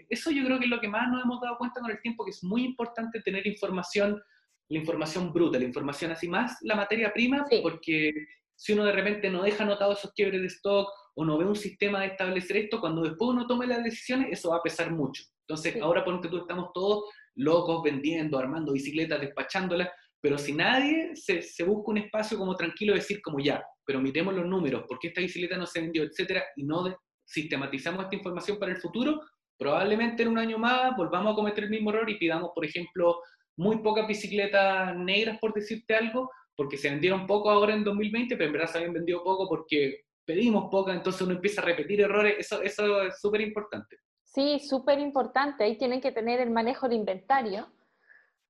eso yo creo que es lo que más nos hemos dado cuenta con el tiempo, que es muy importante tener información, la información bruta, la información así más, la materia prima, porque si uno de repente no deja anotado esos quiebres de stock o no ve un sistema de establecer esto, cuando después uno tome las decisiones, eso va a pesar mucho. Entonces, ahora por tú estamos todos locos vendiendo, armando bicicletas, despachándolas, pero si nadie se, se, busca un espacio como tranquilo, decir como ya, pero miremos los números, por qué esta bicicleta no se vendió, etcétera, y no sistematizamos esta información para el futuro, probablemente en un año más volvamos a cometer el mismo error y pidamos, por ejemplo, muy pocas bicicletas negras, por decirte algo, porque se vendieron poco ahora en 2020, pero en verdad se habían vendido poco porque pedimos poco, entonces uno empieza a repetir errores, eso, eso es súper importante. Sí, súper importante, ahí tienen que tener el manejo de inventario,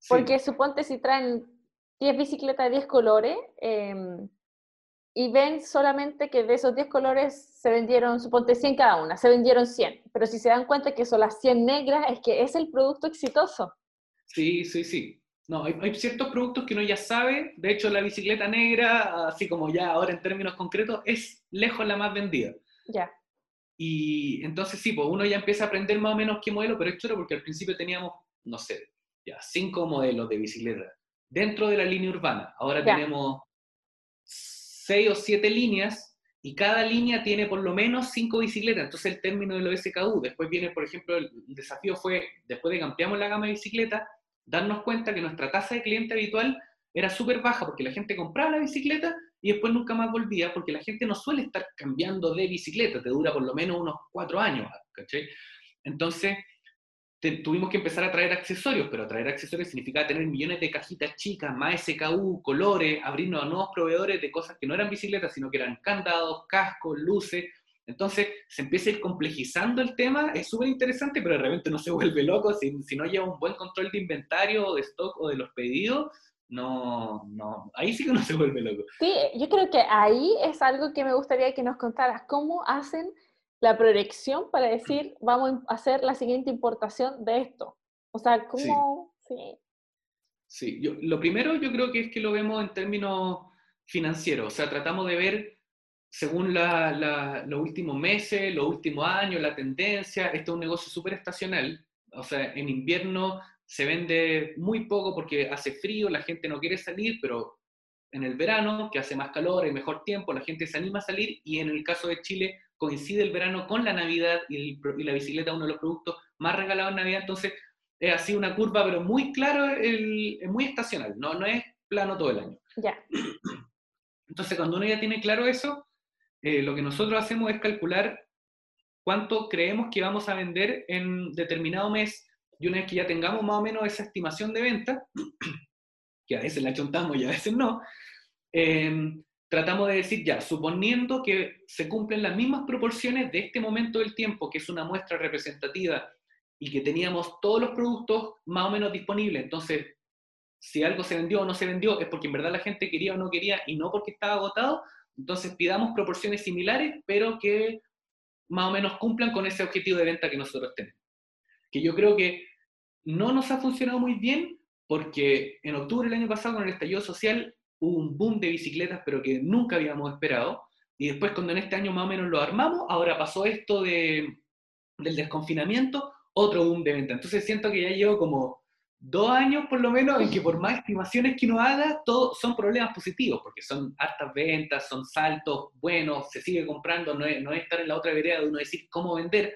porque suponte si traen 10 bicicletas de 10 colores em, y ven solamente que de esos 10 colores se vendieron, suponte 100 cada una, se vendieron 100, pero si se dan cuenta que son las 100 negras, es que es el producto exitoso. Sí, sí, sí. No, hay, ciertos productos que uno ya sabe, de hecho la bicicleta negra, así como ya ahora en términos concretos, es lejos la más vendida. Ya. Y entonces sí, pues uno ya empieza a aprender más o menos qué modelo, pero es chulo porque al principio teníamos, no sé, ya cinco modelos de bicicleta dentro de la línea urbana. Ahora tenemos seis o siete líneas y cada línea tiene por lo menos cinco bicicletas. Entonces el término de los SKU, después viene, por ejemplo, el, desafío fue, después de que ampliamos la gama de bicicletas, darnos cuenta que nuestra tasa de cliente habitual era súper baja porque la gente compraba la bicicleta y después nunca más volvía porque la gente no suele estar cambiando de bicicleta, te dura por lo menos unos cuatro años. Entonces, tuvimos que empezar a traer accesorios, pero traer accesorios significaba tener millones de cajitas chicas, más SKU, colores, abrirnos a nuevos proveedores de cosas que no eran bicicletas, sino que eran candados, cascos, luces. Entonces se empieza a ir complejizando el tema, es súper interesante, pero de repente no se vuelve loco si, si no lleva un buen control de inventario, de stock o de los pedidos, no, no, ahí sí que no se vuelve loco. Sí, yo creo que ahí es algo que me gustaría que nos contaras, cómo hacen la proyección para decir, vamos a hacer la siguiente importación de esto. O sea, ¿cómo? Sí. Sí, yo, lo primero yo creo que es que lo vemos en términos financieros, o sea, tratamos de ver según la, los últimos meses, los últimos años, la tendencia, esto es un negocio súper estacional, o sea, en invierno se vende muy poco porque hace frío, la gente no quiere salir, pero en el verano, que hace más calor, hay mejor tiempo, la gente se anima a salir y en el caso de Chile coincide el verano con la Navidad y, la bicicleta es uno de los productos más regalados en Navidad, entonces es así una curva, pero muy claro, es muy estacional, no, no es plano todo el año. Ya. Entonces, cuando uno ya tiene claro eso, eh, lo que nosotros hacemos es calcular cuánto creemos que vamos a vender en determinado mes. Y una vez que ya tengamos más o menos esa estimación de venta, que a veces la chontamos y a veces no, em, tratamos de decir ya, suponiendo que se cumplen las mismas proporciones de este momento del tiempo, que es una muestra representativa y que teníamos todos los productos más o menos disponibles, entonces si algo se vendió o no se vendió es porque en verdad la gente quería o no quería y no porque estaba agotado, entonces pidamos proporciones similares, pero que más o menos cumplan con ese objetivo de venta que nosotros tenemos. Que yo creo que no nos ha funcionado muy bien porque en octubre del año pasado con el estallido social hubo un boom de bicicletas, pero que nunca habíamos esperado. Y después cuando en este año más o menos lo armamos, ahora pasó esto de, del desconfinamiento, otro boom de venta. Entonces siento que ya llevo como dos años por lo menos en que por más estimaciones que uno haga, todos son problemas positivos, porque son hartas ventas, son saltos buenos, se sigue comprando, no es, no es estar en la otra vereda de uno decir cómo vender,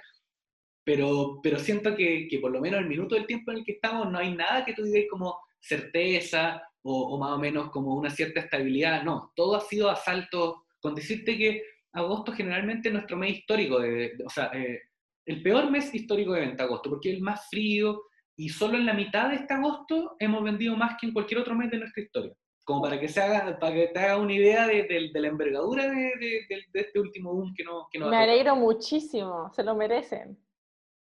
pero, pero siento que, que, por lo menos el minuto del tiempo en el que estamos no hay nada que tú digas como certeza o, más o menos como una cierta estabilidad, no, todo ha sido a saltos, con decirte que agosto generalmente es nuestro mes histórico, de, o sea, eh, el peor mes histórico de venta agosto, porque es el más frío, y solo en la mitad de este agosto hemos vendido más que en cualquier otro mes de nuestra historia. Como para que, se haga, para que te haga una idea de, la envergadura de, este último boom que nos que Me alegro muchísimo, se lo merecen.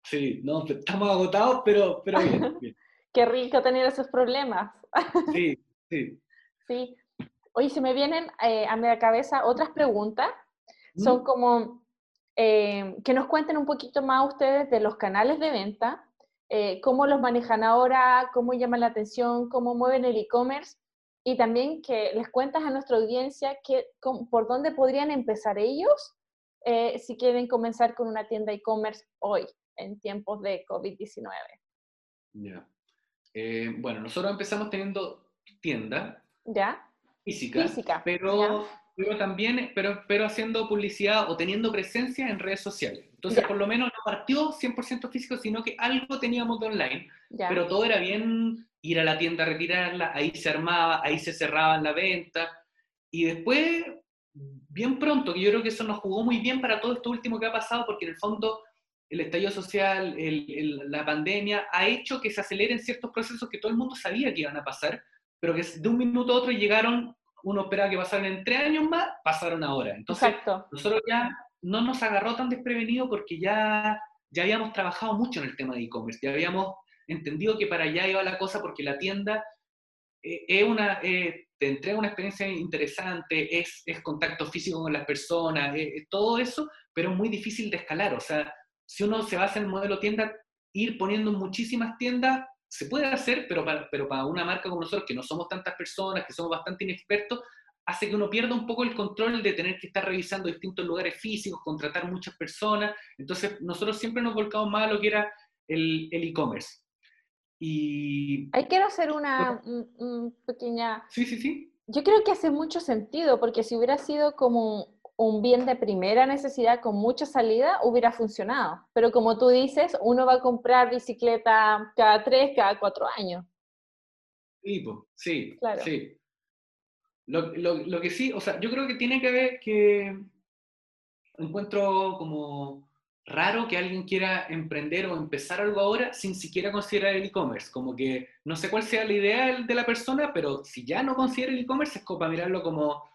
Sí, no, estamos agotados, pero, pero bien, Qué rico tener esos problemas. Sí, sí. Sí. Oye, se me vienen eh, a mi cabeza otras preguntas. Son como eh, que nos cuenten un poquito más ustedes de los canales de venta, eh, cómo los manejan ahora, cómo llaman la atención, cómo mueven el e-commerce y también que les cuentas a nuestra audiencia que, por dónde podrían empezar ellos eh, si quieren comenzar con una tienda e-commerce hoy, en tiempos de COVID-19. Ya. Eh, bueno, nosotros empezamos teniendo tienda ¿Ya? física, física. pero pero también, pero, pero haciendo publicidad o teniendo presencia en redes sociales. Entonces, por lo menos no partió 100% físico, sino que algo teníamos de online, pero todo era bien ir a la tienda a retirarla, ahí se armaba, ahí se cerraba la venta, y después, bien pronto, que yo creo que eso nos jugó muy bien para todo esto último que ha pasado, porque en el fondo el estallido social, la pandemia, ha hecho que se aceleren ciertos procesos que todo el mundo sabía que iban a pasar, pero que de un minuto a otro llegaron uno esperaba que pasaran en tres años más, pasaron ahora. Entonces, nosotros ya no nos agarró tan desprevenido porque ya, ya habíamos trabajado mucho en el tema de e-commerce, ya habíamos entendido que para allá iba la cosa porque la tienda eh, es una, eh, te entrega una experiencia interesante, es, es contacto físico con las personas, es, todo eso, pero es muy difícil de escalar. O sea, si uno se basa en el modelo tienda, ir poniendo muchísimas tiendas se puede hacer, pero para, pero para una marca como nosotros, que no somos tantas personas, que somos bastante inexpertos, hace que uno pierda un poco el control de tener que estar revisando distintos lugares físicos, contratar muchas personas. Entonces, nosotros siempre nos volcamos más a lo que era el e-commerce. y... Ahí quiero hacer una pequeña... Sí, sí, sí. Yo creo que hace mucho sentido, porque si hubiera sido como un bien de primera necesidad con mucha salida hubiera funcionado. Pero como tú dices, uno va a comprar bicicleta cada tres, cada cuatro años. Sí, sí, sí. Lo, lo, que sí, o sea, yo creo que tiene que ver que encuentro como raro que alguien quiera emprender o empezar algo ahora sin siquiera considerar el e-commerce. Como que no sé cuál sea la idea de la persona, pero si ya no considera el e-commerce es como para mirarlo como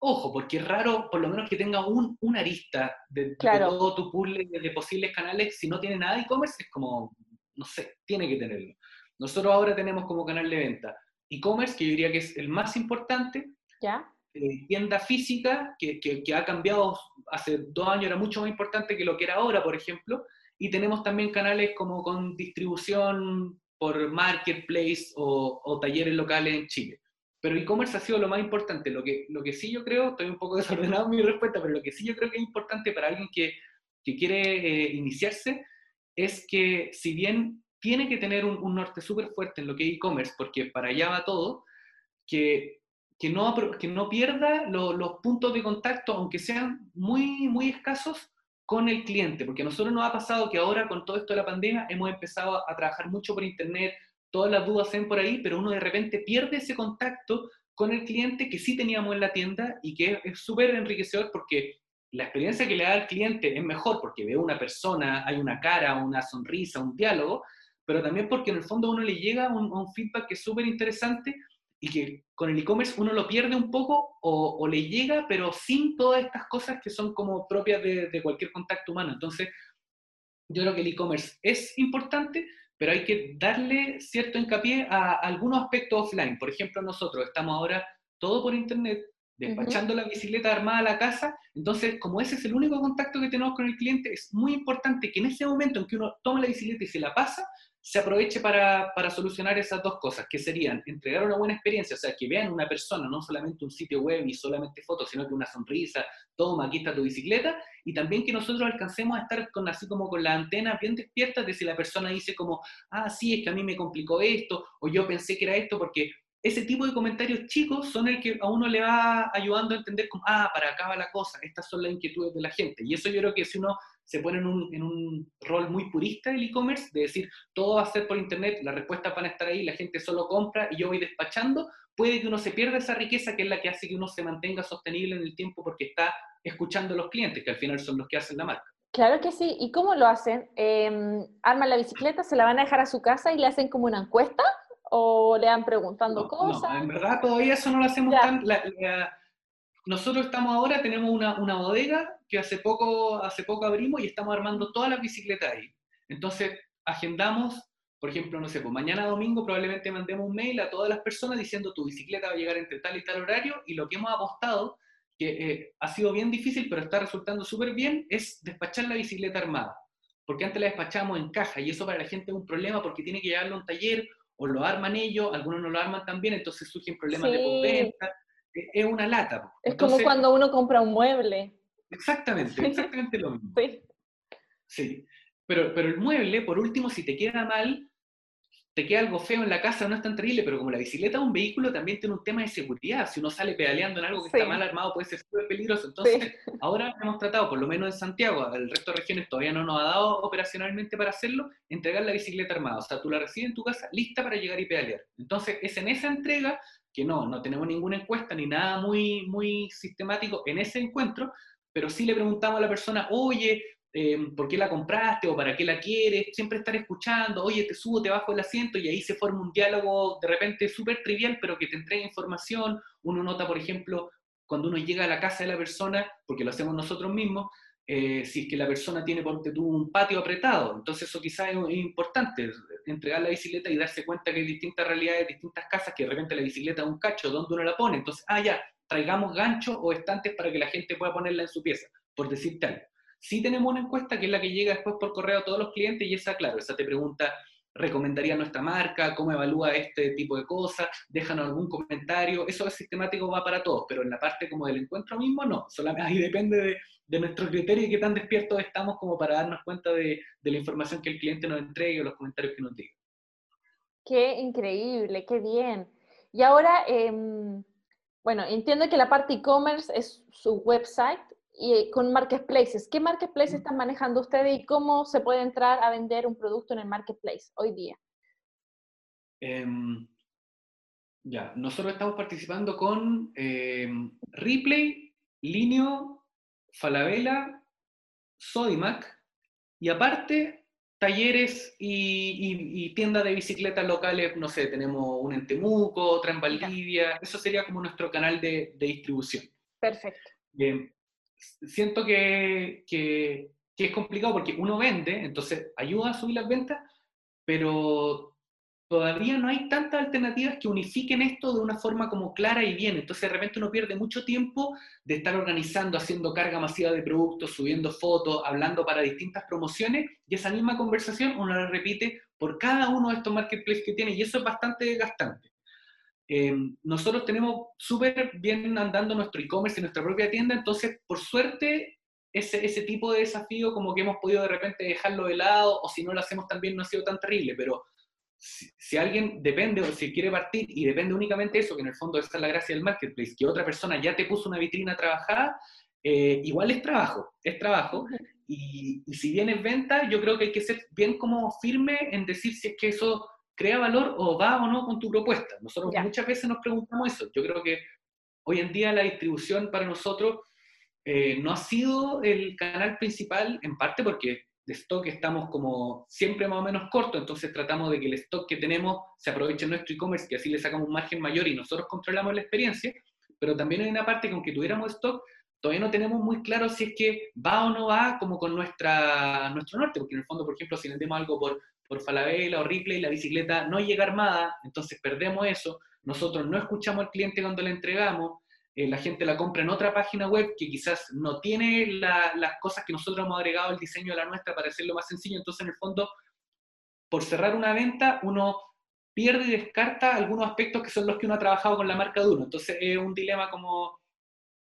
ojo, porque es raro por lo menos que tenga un, una arista de, todo tu pool de, posibles canales, si no tiene nada de e-commerce es como, no sé, tiene que tenerlo. Nosotros ahora tenemos como canal de venta e-commerce, que yo diría que es el más importante, ¿Ya? Eh, tienda física, que, que, ha cambiado, hace dos años era mucho más importante que lo que era ahora, por ejemplo, y tenemos también canales como con distribución por marketplace o, o talleres locales en Chile. Pero e-commerce ha sido lo más importante. Lo que, lo que sí yo creo, estoy un poco desordenado en mi respuesta, pero lo que sí yo creo que es importante para alguien que, que quiere eh, iniciarse es que si bien tiene que tener un, un norte súper fuerte en lo que es e-commerce, porque para allá va todo, que, que, no, que no pierda los puntos de contacto, aunque sean muy, muy escasos, con el cliente, porque a nosotros nos ha pasado que ahora con todo esto de la pandemia hemos empezado a trabajar mucho por internet, todas las dudas ven por ahí, pero uno de repente pierde ese contacto con el cliente que sí teníamos en la tienda y que es súper enriquecedor porque la experiencia que le da al cliente es mejor porque ve una persona, hay una cara, una sonrisa, un diálogo, pero también porque en el fondo uno le llega un, un feedback que es súper interesante y que con el e-commerce uno lo pierde un poco o, le llega, pero sin todas estas cosas que son como propias de, cualquier contacto humano. Entonces, yo creo que el e-commerce es importante, pero hay que darle cierto hincapié a, algunos aspectos offline. Por ejemplo, nosotros estamos ahora todo por internet, despachando la bicicleta armada a la casa. Entonces, como ese es el único contacto que tenemos con el cliente, es muy importante que en ese momento en que uno toma la bicicleta y se la pasa, se aproveche para, para, solucionar esas dos cosas, que serían entregar una buena experiencia, o sea, que vean una persona, no solamente un sitio web y solamente fotos, sino que una sonrisa, toma, aquí está tu bicicleta, y también que nosotros alcancemos a estar con, así como con la antena bien despierta de si la persona dice como, ah, sí, es que a mí me complicó esto, o yo pensé que era esto, porque ese tipo de comentarios chicos son el que a uno le va ayudando a entender como, ah, para acá va la cosa, estas son las inquietudes de la gente. Y eso yo creo que si uno se pone en un, en un rol muy purista del e-commerce, de decir, todo va a ser por internet, las respuestas van a estar ahí, la gente solo compra y yo voy despachando, puede que uno se pierda esa riqueza que es la que hace que uno se mantenga sostenible en el tiempo porque está escuchando a los clientes, que al final son los que hacen la marca. Claro que sí. ¿Y cómo lo hacen? Eh, ¿Arman la bicicleta, se la van a dejar a su casa y le hacen como una encuesta? ¿O le van preguntando cosas? No, en verdad todavía eso no lo hacemos tan... nosotros estamos ahora, tenemos una, una bodega que hace poco, hace poco abrimos y estamos armando todas las bicicletas ahí. Entonces, agendamos, por ejemplo, no sé, pues mañana domingo probablemente mandemos un mail a todas las personas diciendo tu bicicleta va a llegar entre tal y tal horario y lo que hemos apostado, que eh, ha sido bien difícil pero está resultando súper bien, es despachar la bicicleta armada. Porque antes la despachamos en caja y eso para la gente es un problema porque tiene que llevarlo a un taller o lo arman ellos, algunos no lo arman también, entonces surgen problemas de postventa. Es una lata. Es como cuando uno compra un mueble. Exactamente, exactamente lo mismo. Sí. Sí. Pero, pero el mueble, por último, si te queda mal, te queda algo feo en la casa, no es tan terrible, pero como la bicicleta es un vehículo, también tiene un tema de seguridad. Si uno sale pedaleando en algo que está mal armado, puede ser súper peligroso. Entonces, ahora hemos tratado, por lo menos en Santiago, el resto de regiones todavía no nos ha dado operacionalmente para hacerlo, entregar la bicicleta armada. O sea, tú la recibes en tu casa lista para llegar y pedalear. Entonces, es en esa entrega que no, no tenemos ninguna encuesta ni nada muy, muy sistemático en ese encuentro, pero sí le preguntamos a la persona, oye, eh, ¿por qué la compraste o para qué la quieres? Siempre estar escuchando, oye, te subo, te bajo el asiento y ahí se forma un diálogo de repente súper trivial, pero que te entrega información. Uno nota, por ejemplo, cuando uno llega a la casa de la persona, porque lo hacemos nosotros mismos, eh, si es que la persona tiene, porque tú, un patio apretado. Entonces eso quizás es, importante, entregar la bicicleta y darse cuenta que hay distintas realidades, distintas casas, que de repente la bicicleta es un cacho, ¿dónde uno la pone? Entonces, ah, ya, traigamos ganchos o estantes para que la gente pueda ponerla en su pieza, por decirte algo. Sí tenemos una encuesta que es la que llega después por correo a todos los clientes y esa, claro, esa te pregunta, ¿recomendaría nuestra marca? ¿Cómo evalúa este tipo de cosas? Déjanos algún comentario. Eso es sistemático, va para todos, pero en la parte como del encuentro mismo, no. Solamente ahí depende de, de nuestro criterio y qué tan despiertos estamos como para darnos cuenta de, la información que el cliente nos entregue o los comentarios que nos diga. Qué increíble, qué bien. Y ahora, eh, bueno, entiendo que la parte e-commerce es su website y con marketplaces. ¿Qué marketplaces están manejando ustedes y cómo se puede entrar a vender un producto en el marketplace hoy día? Em, ya, nosotros estamos participando con eh, Ripley, Linio, Falabella, Sodimac y aparte talleres y, tiendas de bicicletas locales, no sé, tenemos una en Temuco, otra en Valdivia, eso sería como nuestro canal de, distribución. Perfecto. Siento que, que, es complicado porque uno vende, entonces ayuda a subir las ventas, pero todavía no hay tantas alternativas que unifiquen esto de una forma como clara y bien. Entonces de repente uno pierde mucho tiempo de estar organizando, haciendo carga masiva de productos, subiendo fotos, hablando para distintas promociones y esa misma conversación uno la repite por cada uno de estos marketplaces que tiene y eso es bastante desgastante. Eh, nosotros tenemos súper bien andando nuestro e-commerce y nuestra propia tienda, entonces por suerte ese, ese tipo de desafío como que hemos podido de repente dejarlo de lado o si no lo hacemos también no ha sido tan terrible, pero si, alguien depende o si quiere partir y depende únicamente de eso, que en el fondo esa es la gracia del marketplace, que otra persona ya te puso una vitrina trabajada, eh, igual es trabajo, es trabajo. Y, si bien es venta, yo creo que hay que ser bien como firme en decir si es que eso crea valor o va o no con tu propuesta. Nosotros muchas veces nos preguntamos eso. Yo creo que hoy en día la distribución para nosotros eh, no ha sido el canal principal, en parte porque de stock estamos como siempre más o menos corto, entonces tratamos de que el stock que tenemos se aproveche en nuestro e-commerce, que así le sacamos un margen mayor y nosotros controlamos la experiencia, pero también hay una parte que aunque tuviéramos stock, todavía no tenemos muy claro si es que va o no va como con nuestra, nuestro norte, porque en el fondo, por ejemplo, si vendemos algo por, por Falabella o Ripley, la bicicleta no llega armada, entonces perdemos eso, nosotros no escuchamos al cliente cuando le entregamos, eh, la gente la compra en otra página web que quizás no tiene las cosas que nosotros hemos agregado al diseño de la nuestra para hacerlo más sencillo. Entonces, en el fondo, por cerrar una venta, uno pierde y descarta algunos aspectos que son los que uno ha trabajado con la marca de uno. Entonces, es un dilema como,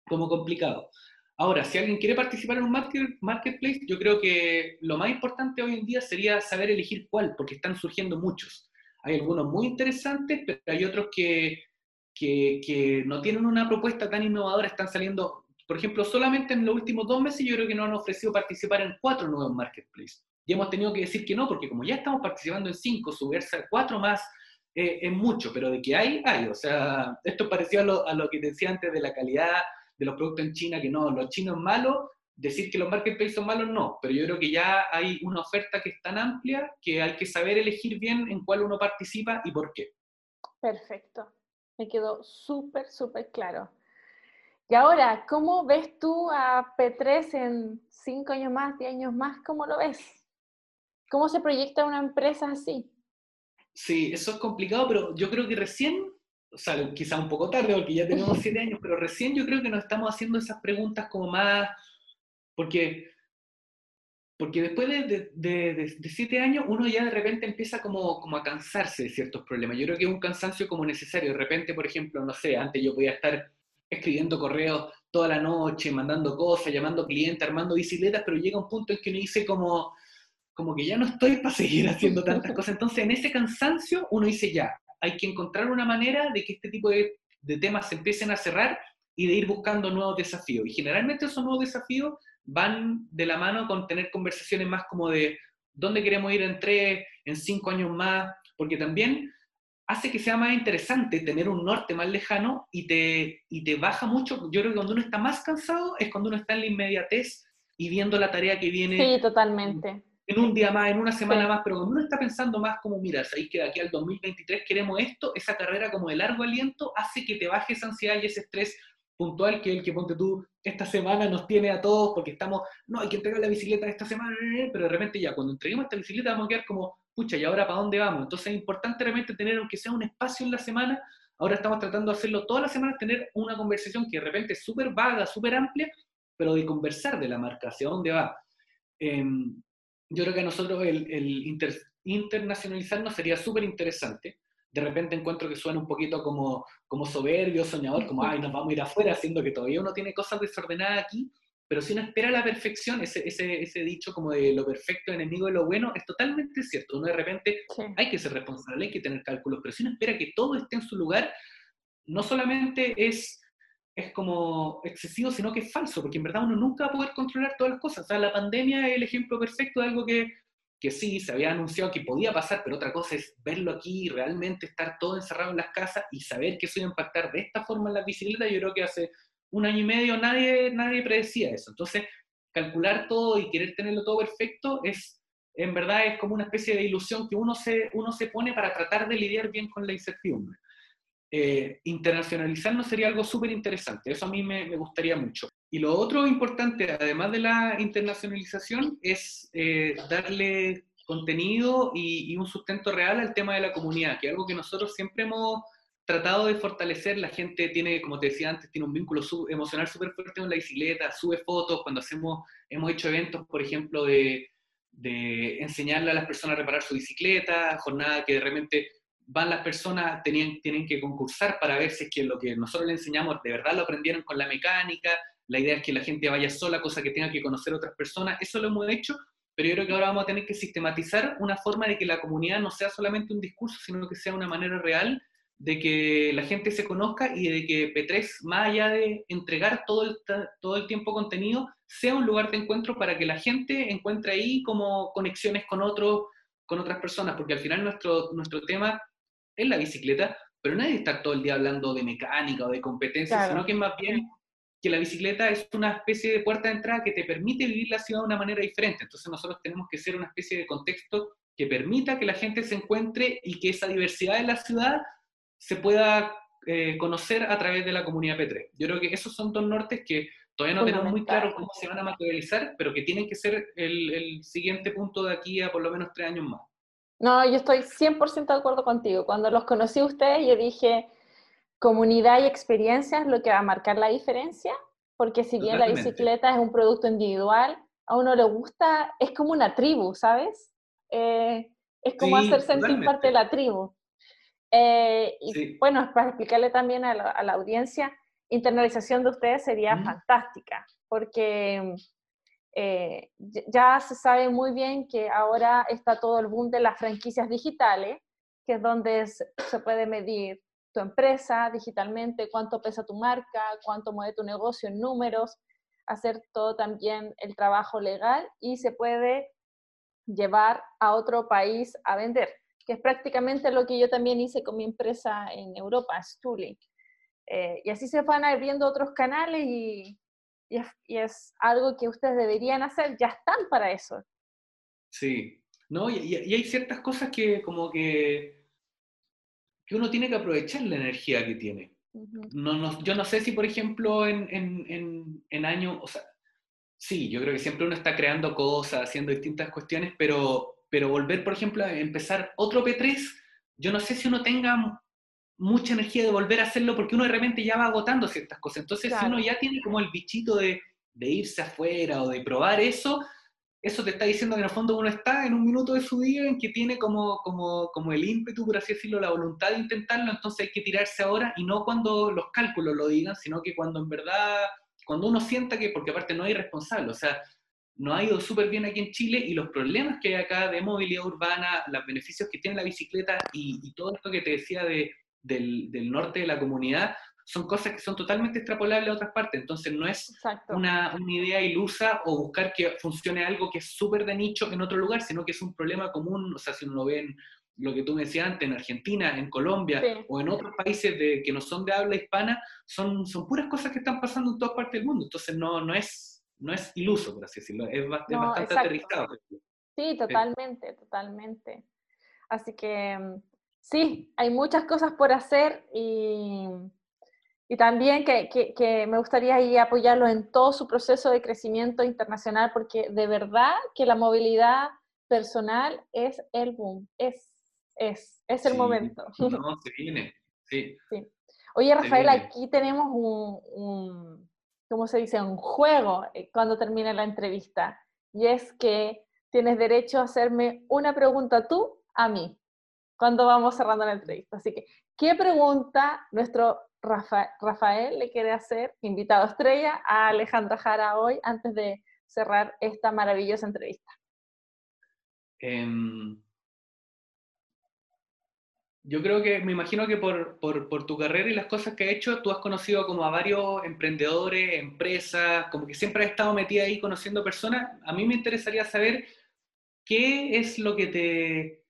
como complicado. Ahora, si alguien quiere participar en un marketplace, yo creo que lo más importante hoy en día sería saber elegir cuál, porque están surgiendo muchos. Hay algunos muy interesantes, pero hay otros que que, no tienen una propuesta tan innovadora, están saliendo, por ejemplo, solamente en los últimos dos meses yo creo que nos han ofrecido participar en cuatro nuevos marketplaces. Y hemos tenido que decir que no, porque como ya estamos participando en cinco, subirse a cuatro más eh, es mucho, pero de que hay, hay. O sea, esto pareció a lo, a lo que decía antes de la calidad de los productos en China, que no, los chinos malos, decir que los marketplaces son malos, no, pero yo creo que ya hay una oferta que es tan amplia que hay que saber elegir bien en cuál uno participa y por qué. Perfecto. Me quedó súper, súper claro. Y ahora, ¿cómo ves tú a P3 en cinco años más, diez años más? ¿Cómo lo ves? ¿Cómo se proyecta una empresa así? Sí, eso es complicado, pero yo creo que recién, o sea, quizá un poco tarde porque ya tenemos siete años, pero recién yo creo que nos estamos haciendo esas preguntas como más, porque porque después de, siete años uno ya de repente empieza como, como a cansarse de ciertos problemas. Yo creo que es un cansancio como necesario. De repente, por ejemplo, no sé, antes yo podía estar escribiendo correos toda la noche, mandando cosas, llamando clientes, armando bicicletas, pero llega un punto en que uno dice como, como que ya no estoy para seguir haciendo tantas cosas. Entonces, en ese cansancio uno dice ya, hay que encontrar una manera de que este tipo de, temas se empiecen a cerrar y de ir buscando nuevos desafíos. Y generalmente esos nuevos desafíos van de la mano con tener conversaciones más como de dónde queremos ir en tres, en cinco años más, porque también hace que sea más interesante tener un norte más lejano y te, y te baja mucho. Yo creo que cuando uno está más cansado es cuando uno está en la inmediatez y viendo la tarea que viene. Sí, totalmente. En un día más, en una semana más, pero cuando uno está pensando más como, mira, sabéis que de aquí al 2023 queremos esto, esa carrera como de largo aliento hace que te baje esa ansiedad y ese estrés puntual que el que ponte tú esta semana nos tiene a todos porque estamos, no, hay que entregar la bicicleta esta semana, pero de repente ya cuando entreguemos esta bicicleta vamos a quedar como, pucha, ¿y ahora para dónde vamos? Entonces es importante realmente tener, aunque sea un espacio en la semana, ahora estamos tratando de hacerlo todas las semanas, tener una conversación que de repente es súper vaga, súper amplia, pero de conversar de la marca, hacia dónde va. Em, yo creo que a nosotros el, el internacionalizarnos sería súper interesante de repente encuentro que suena un poquito como, como soberbio, soñador, como, ay, nos vamos a ir afuera, siendo que todavía uno tiene cosas desordenadas aquí, pero si uno espera la perfección, ese, ese, ese dicho como de lo perfecto enemigo de lo bueno, es totalmente cierto. Uno de repente hay que ser responsable, hay que tener cálculos, pero si uno espera que todo esté en su lugar, no solamente es, es como excesivo, sino que es falso, porque en verdad uno nunca va a poder controlar todas las cosas. O sea, la pandemia es el ejemplo perfecto de algo que que sí, se había anunciado que podía pasar, pero otra cosa es verlo aquí y realmente estar todo encerrado en las casas y saber que eso iba a impactar de esta forma en las bicicletas, yo creo que hace un año y medio nadie, nadie predecía eso. Entonces, calcular todo y querer tenerlo todo perfecto es, en verdad, es como una especie de ilusión que uno se, uno se pone para tratar de lidiar bien con la incertidumbre. Eh, internacionalizarnos sería algo súper interesante. Eso a mí me, gustaría mucho. Y lo otro importante, además de la internacionalización, es eh, darle contenido y, y, un sustento real al tema de la comunidad, que es algo que nosotros siempre hemos tratado de fortalecer. La gente tiene, como te decía antes, tiene un vínculo emocional súper fuerte con la bicicleta, sube fotos, cuando hacemos, hemos hecho eventos, por ejemplo, de, de enseñarle a las personas a reparar su bicicleta, jornada que de repente van las personas, tenían, tienen que concursar para ver si es que lo que nosotros le enseñamos de verdad lo aprendieron con la mecánica, la idea es que la gente vaya sola, cosa que tenga que conocer otras personas, eso lo hemos hecho, pero yo creo que ahora vamos a tener que sistematizar una forma de que la comunidad no sea solamente un discurso, sino que sea una manera real de que la gente se conozca y de que P3, más allá de entregar todo el, todo el tiempo contenido, sea un lugar de encuentro para que la gente encuentre ahí como conexiones con otros, con otras personas, porque al final nuestro, nuestro tema es la bicicleta, pero nadie está todo el día hablando de mecánica o de competencia, sino que más bien que la bicicleta es una especie de puerta de entrada que te permite vivir la ciudad de una manera diferente. Entonces nosotros tenemos que ser una especie de contexto que permita que la gente se encuentre y que esa diversidad de la ciudad se pueda eh, conocer a través de la comunidad P3. Yo creo que esos son dos nortes que todavía no tenemos muy claro cómo se van a materializar, pero que tienen que ser el, el siguiente punto de aquí a por lo menos tres años más. No, yo estoy 100% de acuerdo contigo. Cuando los conocí a ustedes, yo dije, comunidad y experiencia es lo que va a marcar la diferencia, porque si bien la bicicleta es un producto individual, a uno le gusta, es como una tribu, ¿sabes? Eh, es como hacer sentir parte de la tribu. Eh, y bueno, para explicarle también a la, audiencia, internalización de ustedes sería fantástica, porque eh, ya se sabe muy bien que ahora está todo el boom de las franquicias digitales, que es donde se puede medir tu empresa digitalmente, cuánto pesa tu marca, cuánto mueve tu negocio en números, hacer todo también el trabajo legal y se puede llevar a otro país a vender, que es prácticamente lo que yo también hice con mi empresa en Europa, Stuli. Eh, y así se van abriendo otros canales y, y es, algo que ustedes deberían hacer, ya están para eso. Sí, no, y, hay ciertas cosas que como que, que uno tiene que aprovechar la energía que tiene. no, no, yo no sé si, por ejemplo, en, en, en, años, o sea, sí, yo creo que siempre uno está creando cosas, haciendo distintas cuestiones, pero, pero volver, por ejemplo, a empezar otro P3, yo no sé si uno tenga mucha energía de volver a hacerlo porque uno de repente ya va agotando ciertas cosas. Entonces, si uno ya tiene como el bichito de, de, irse afuera o de probar eso, eso te está diciendo que en el fondo uno está en un minuto de su día en que tiene como, como, como el ímpetu, por así decirlo, la voluntad de intentarlo, entonces hay que tirarse ahora y no cuando los cálculos lo digan, sino que cuando en verdad, cuando uno sienta que, porque aparte no hay responsable, o sea, no ha ido súper bien aquí en Chile y los problemas que hay acá de movilidad urbana, los beneficios que tiene la bicicleta y, y todo esto que te decía de, del, norte de la comunidad, son cosas que son totalmente extrapolables a otras partes. Entonces no es una, idea ilusa o buscar que funcione algo que es súper de nicho en otro lugar, sino que es un problema común. O sea, si uno lo ve en lo que tú me decías antes, en Argentina, en Colombia o en otros países de, que no son de habla hispana, son, son puras cosas que están pasando en todas partes del mundo. Entonces no, no, es, no es iluso, por así decirlo, es, bastante aterrizado. Sí, totalmente, totalmente. Así que mm, sí, hay muchas cosas por hacer y, también que, me gustaría apoyarlo en todo su proceso de crecimiento internacional porque de verdad que la movilidad personal es el boom, es, es, es el momento. No, se viene, sí. Oye, Rafael, aquí tenemos un, un, ¿cómo se dice? Un juego eh, cuando termine la entrevista. Y es que tienes derecho a hacerme una pregunta tú a mí cuando vamos cerrando la entrevista. Así que, ¿qué pregunta nuestro Rafael le quiere hacer, invitado estrella, a Alejandra Jara hoy antes de cerrar esta maravillosa entrevista? Em, yo creo que, me imagino que por, tu carrera y las cosas que has hecho, tú has conocido como a varios emprendedores, empresas, como que siempre has estado metida ahí conociendo personas. A mí me interesaría saber qué es lo que te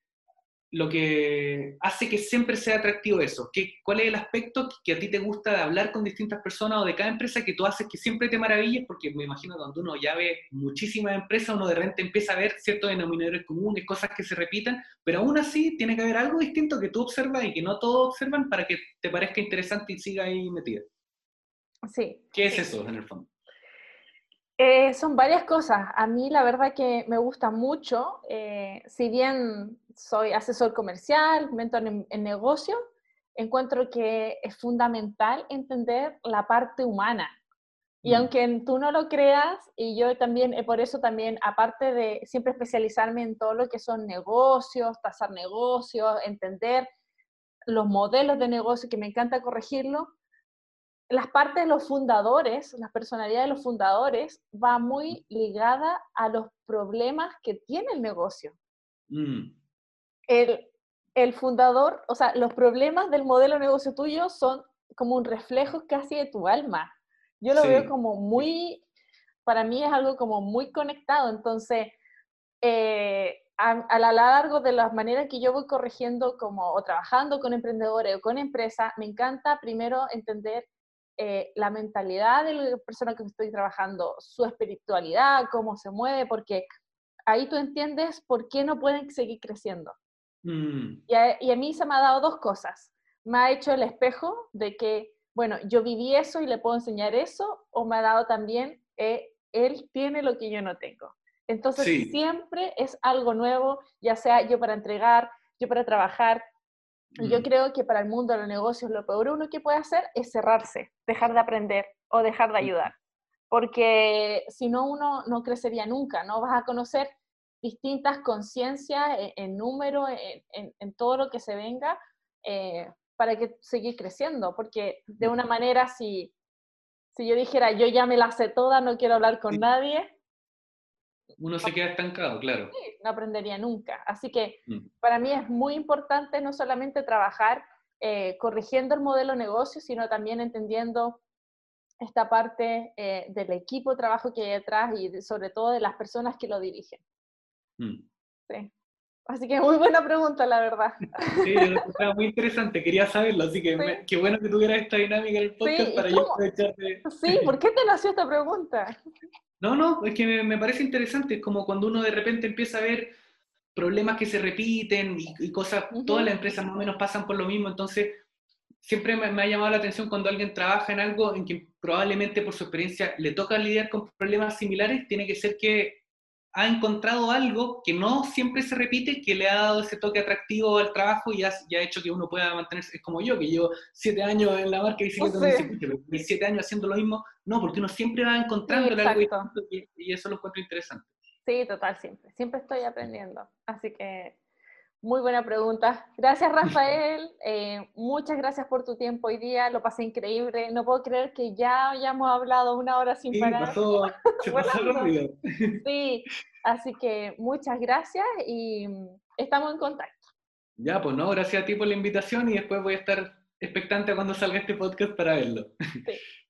lo que hace que siempre sea atractivo eso? ¿Qué, ¿Cuál es el aspecto que a ti te gusta de hablar con distintas personas o de cada empresa que tú haces que siempre te maravilles? Porque me imagino cuando uno ya ve muchísimas empresas, uno de repente empieza a ver ciertos denominadores comunes, cosas que se repitan, pero aún así tiene que haber algo distinto que tú observas y que no todos observan para que te parezca interesante y siga ahí metida. Sí. ¿Qué es eso en el fondo? Eh, son varias cosas. A mí la verdad que me gusta mucho, eh, si bien soy asesor comercial, mentor en, negocio, encuentro que es fundamental entender la parte humana. Y mm. aunque tú no lo creas, y yo también, eh, por eso también, aparte de siempre especializarme en todo lo que son negocios, tasar negocios, entender los modelos de negocio, que me encanta corregirlo, las partes de los fundadores, la personalidad de los fundadores, va muy ligada a los problemas que tiene el negocio. Mm. El, fundador, o sea, los problemas del modelo de negocio tuyo son como un reflejo casi de tu alma. Yo lo veo como muy, para mí es algo como muy conectado. Entonces, eh, a, a, lo largo de las maneras que yo voy corrigiendo como o trabajando con emprendedores o con empresas, me encanta primero entender eh, la mentalidad de la persona que estoy trabajando, su espiritualidad, cómo se mueve, porque ahí tú entiendes por qué no pueden seguir creciendo. Mm. Y, a, mí se me ha dado dos cosas. Me ha hecho el espejo de que, bueno, yo viví eso y le puedo enseñar eso, o me ha dado también, eh, él tiene lo que yo no tengo. Entonces siempre es algo nuevo, ya sea yo para entregar, yo para trabajar, yo creo que para el mundo de los negocios lo peor uno que puede hacer es cerrarse, dejar de aprender o dejar de ayudar. Porque si no, uno no crecería nunca, no vas a conocer distintas conciencias e, en, número, en, todo lo que se venga, eh, para que seguir creciendo. Porque de una manera, si, si yo dijera, yo ya me la sé toda, no quiero hablar con nadie, uno se queda estancado, claro. Sí, no aprendería nunca. Así que mm. para mí es muy importante no solamente trabajar eh, corrigiendo el modelo de negocio, sino también entendiendo esta parte eh, del equipo de trabajo que hay detrás y sobre todo de las personas que lo dirigen. Mm. Sí. Así que muy buena pregunta, la verdad. Sí, era muy interesante, quería saberlo, así que qué bueno que tuvieras esta dinámica en el podcast para yo aprovecharte. Sí, ¿por qué te nació esta pregunta? No, no, es que me, parece interesante, es como cuando uno de repente empieza a ver problemas que se repiten y, cosas, todas las empresas más o menos pasan por lo mismo, entonces siempre me, ha llamado la atención cuando alguien trabaja en algo en que probablemente por su experiencia le toca lidiar con problemas similares, tiene que ser que ha encontrado algo que no siempre se repite, que le ha dado ese toque atractivo al trabajo y ha, hecho que uno pueda mantenerse, es como yo, que llevo siete años en la marca y siete, siete años haciendo lo mismo, no, porque uno siempre va encontrando algo y, y, eso lo encuentro interesante. Sí, total, siempre, siempre estoy aprendiendo, así que muy buena pregunta. Gracias, Rafael. Eh, muchas gracias por tu tiempo hoy día. Lo pasé increíble. No puedo creer que ya hayamos hablado una hora sin sí, parar. Pasó, se pasó rápido. Sí, así que muchas gracias y estamos en contacto. Ya, pues no, gracias a ti por la invitación y después voy a estar expectante cuando salga este podcast para verlo. Sí.